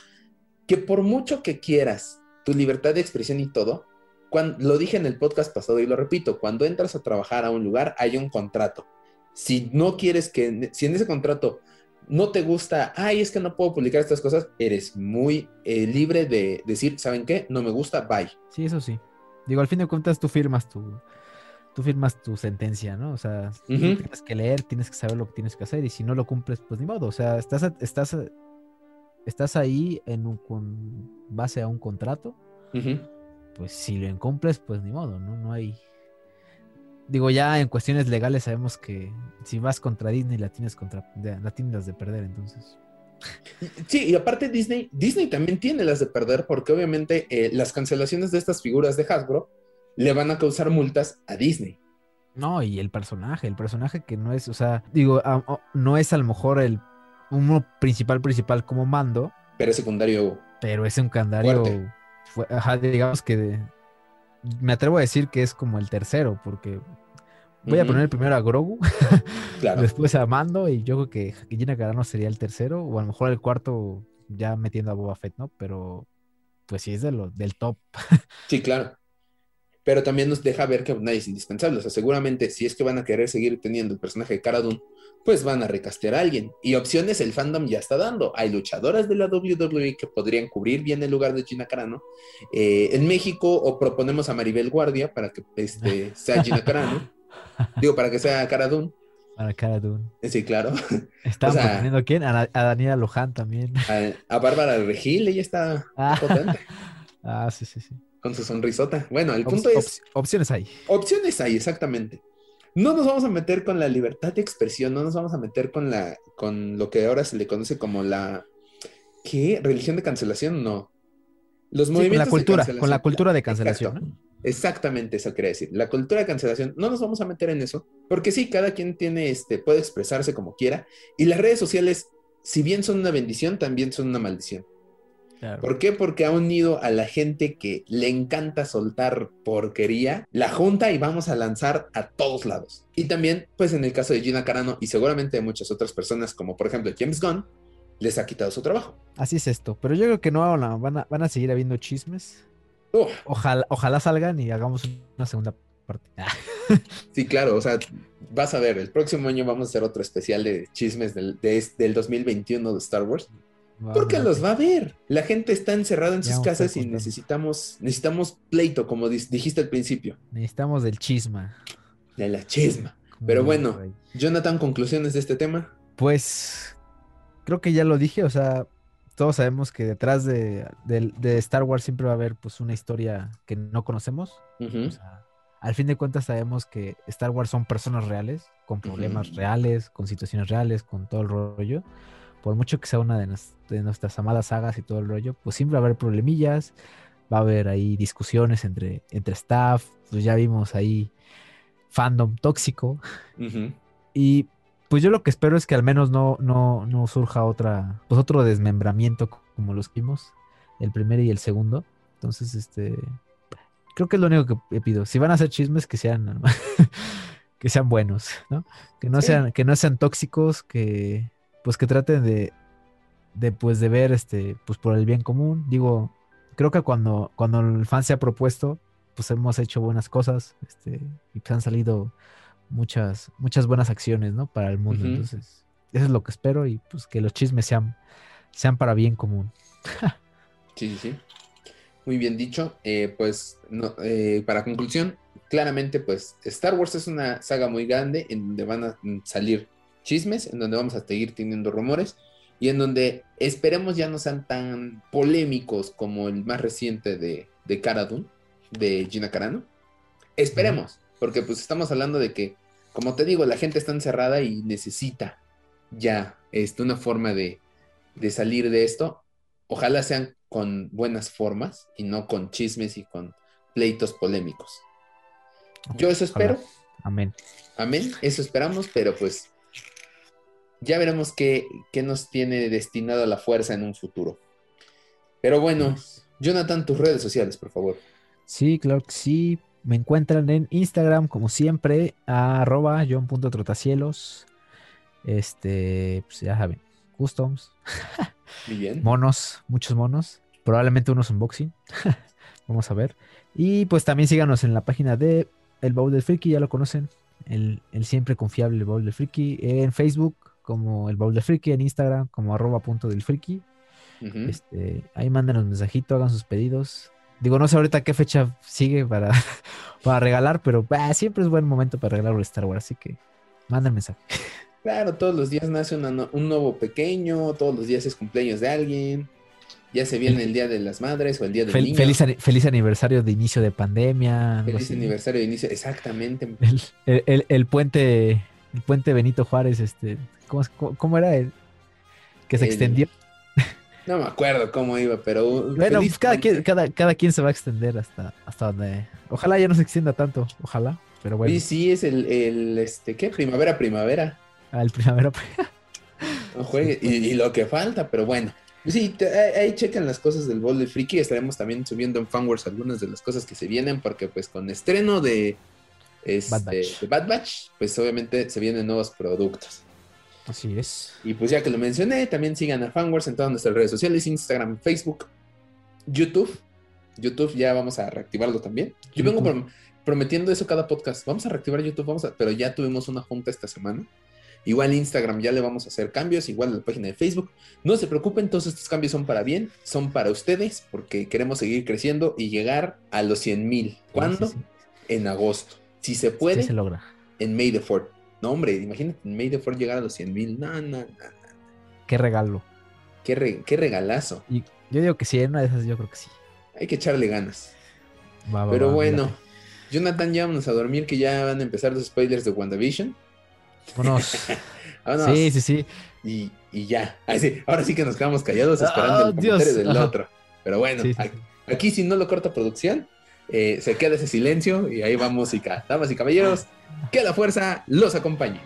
Que por mucho que quieras tu libertad de expresión y todo, cuando, lo dije en el podcast pasado y lo repito, cuando entras a trabajar a un lugar hay un contrato. Si no quieres que, si en ese contrato no te gusta, ay, es que no puedo publicar estas cosas, eres muy eh, libre de decir, ¿saben qué? No me gusta, bye. Sí, eso sí. Digo, al fin de cuentas tú firmas tu, tú firmas tu sentencia, ¿no? O sea, Ujú. tienes que leer, tienes que saber lo que tienes que hacer y si no lo cumples, pues ni modo. O sea, estás, estás, estás ahí en un, con base a un contrato, pues si lo incumples, pues ni modo, ¿no? No hay... Digo, ya en cuestiones legales sabemos que si vas contra Disney la tienes contra la tienes de perder, entonces. Sí, y aparte Disney, Disney también tiene las de perder porque obviamente eh, las cancelaciones de estas figuras de Hasbro le van a causar multas a Disney. No, y el personaje, el personaje que no es, o sea, digo, a- a- no es a lo mejor el uno principal principal como mando, Pero es secundario, pero es un candario, fue- ajá, digamos que de- me atrevo a decir que es como el tercero, porque voy a poner primero a Grogu, claro. después a Mando, y yo creo que Gina Carano sería el tercero, o a lo mejor el cuarto ya metiendo a Boba Fett, ¿no? Pero pues sí es de lo, del top. Sí, claro. Pero también nos deja ver que nadie es indispensable. O sea, seguramente si es que van a querer seguir teniendo el personaje de Cara Dune, pues van a recastear a alguien. Y opciones el fandom ya está dando. Hay luchadoras de la WWE que podrían cubrir bien el lugar de Gina Carano. Eh, en México, o proponemos a Maribel Guardia para que este, sea Gina Carano. Digo, para que sea Cara Dune. Para Cara Dune. Eh, Sí, claro. Estaban O sea- proponiendo a quién? A, a Daniela Luján también. A, a Bárbara Regil, ella está Ah. potente Ah, sí, sí, sí. con su sonrisota. Bueno, el Op- punto es. op- opciones hay. Opciones hay, exactamente. No nos vamos a meter con la libertad de expresión, no nos vamos a meter con la, con lo que ahora se le conoce como la ¿qué? religión de cancelación, no. Los Sí, con la movimientos de cultura, con la cultura de cancelación. Exactamente, eso quería decir. La cultura de cancelación, no nos vamos a meter en eso, porque sí, cada quien tiene, este, puede expresarse como quiera, y las redes sociales, si bien son una bendición, también son una maldición. Claro. ¿Por qué? Porque ha unido a la gente que le encanta soltar porquería, la junta y vamos a lanzar a todos lados. Y también, pues en el caso de Gina Carano y seguramente de muchas otras personas, como por ejemplo James Gunn, les ha quitado su trabajo. Así es esto. Pero yo creo que no van a, van a, van a seguir habiendo chismes. Uf, Ojalá, ojalá salgan y hagamos una segunda parte. Ah, sí, claro, o sea, vas a ver, el próximo año vamos a hacer otro especial de chismes del, de es- del 2021 de Star Wars. Porque los va a ver. La gente está encerrada en sus vamos casas y necesitamos, necesitamos pleito, como dijiste al principio, Necesitamos del chisma. de la chisma. Pero bueno. Jonathan, conclusiones de este tema. Pues creo que ya lo dije, o sea, todos sabemos que detrás de, del- de Star Wars siempre va a haber pues una historia que no conocemos. Ujú. O sea, al fin de cuentas sabemos que Star Wars son personas reales, con problemas Ujú. reales, con situaciones reales, con todo el rollo. Por mucho que sea una de, nos- de nuestras amadas sagas y todo el rollo, pues siempre va a haber problemillas, va a haber ahí discusiones entre, entre staff, pues ya vimos ahí fandom tóxico. Ujú. Y pues yo lo que espero es que al menos no, no, no surja otra, pues otro desmembramiento como los que vimos, el primero y el segundo. Entonces, este, creo que es lo único que pido. Si van a hacer chismes, que sean, que sean buenos, ¿no? Que no Sí. sean, que no sean tóxicos, que, pues que traten de, de, pues de ver, este, pues por el bien común. Digo, creo que cuando, cuando el fan se ha propuesto, pues hemos hecho buenas cosas, este, y pues han salido muchas, muchas buenas acciones, ¿no? Para el mundo. Entonces, eso es lo que espero y pues que los chismes sean, sean para bien común. Sí, sí, sí. Muy bien dicho. Eh, pues, no, eh, para conclusión, claramente, pues, Star Wars es una saga muy grande en donde van a salir chismes, en donde vamos a seguir teniendo rumores y en donde esperemos ya no sean tan polémicos como el más reciente de, de Cara Dune, de Gina Carano. Esperemos, porque pues estamos hablando de que, como te digo, la gente está encerrada y necesita ya este, una forma de, de salir de esto. Ojalá sean con buenas formas y no con chismes y con pleitos polémicos. Yo eso espero. Amén. Amén. Eso esperamos, pero pues ya veremos qué, qué nos tiene destinado la fuerza en un futuro. Pero bueno, Jonathan, tus redes sociales, por favor. Sí, claro que sí. Me encuentran en Instagram, como siempre, a arroba john.trotacielos. Este, pues ya saben, customs. Muy bien. Monos, muchos monos. Probablemente unos unboxing. Vamos a ver. Y pues también síganos en la página de El Baúl del Friki, ya lo conocen. El, el siempre confiable El Baúl del Friki. En Facebook como El Baúl del Friki, en Instagram como arroba punto del friki. Este, ahí mándenos mensajito, hagan sus pedidos. Digo, no sé ahorita qué fecha sigue para, para regalar, pero bah, siempre es buen momento para regalar un Star Wars, así que manden mensaje. Claro, todos los días nace una un nuevo pequeño, todos los días es cumpleaños de alguien. Ya se viene el Día de las Madres o el Día del Fel- Niño. feliz, feliz aniversario de inicio de pandemia. Feliz aniversario de inicio. Exactamente. El, el- el- el puente, el puente Benito Juárez, este, ¿cómo, cómo- era? El, que se El- extendió. No me acuerdo cómo iba, pero. uh, Bueno, pues cada quien, cada, cada quien se va a extender hasta, hasta donde. Ojalá ya no se extienda tanto, ojalá. Pero bueno, Oye, sí, es el, el, este, ¿qué? Primavera, primavera. al primavera. No juegue. Y, y lo que falta, pero bueno. Sí, te- ahí, chequen las cosas del Bol de Friki. Estaremos también subiendo en Fanworks algunas de las cosas que se vienen, porque pues con estreno de, este, Bad Batch. de Bad Batch, pues obviamente se vienen nuevos productos. Así es. Y pues ya que lo mencioné, también sigan a Fanworks en todas nuestras redes sociales, Instagram, Facebook, YouTube. YouTube ya vamos a reactivarlo también. Yo vengo prom- prometiendo eso cada podcast. Vamos a reactivar YouTube, vamos a, pero ya tuvimos una junta esta semana. Igual Instagram ya le vamos a hacer cambios, igual en la página de Facebook. No se preocupen, todos estos cambios son para bien, son para ustedes, porque queremos seguir creciendo y llegar a los 100 mil. ¿Cuándo? Sí, sí, En agosto. Si se puede, se logra. en May the 4 No, hombre, imagínate en May the 4 llegar a los 100 mil. No, no, no. Qué regalo. Qué, re- qué regalazo. Y yo digo que sí, en una de esas yo creo que sí. Hay que echarle ganas. Va, va, Pero va, bueno, mírate. Jonathan, ya vámonos a dormir que ya van a empezar los spoilers de WandaVision. Vámonos. Vámonos. sí, sí, sí. Y, y ya. Ay, sí, ahora sí que nos quedamos callados esperando Ah, el comentario Dios. del otro. Pero bueno, Sí, sí, aquí, sí. aquí si no lo corta producción, eh, se queda ese silencio y ahí va música. Damas y caballeros, que la fuerza los acompañe.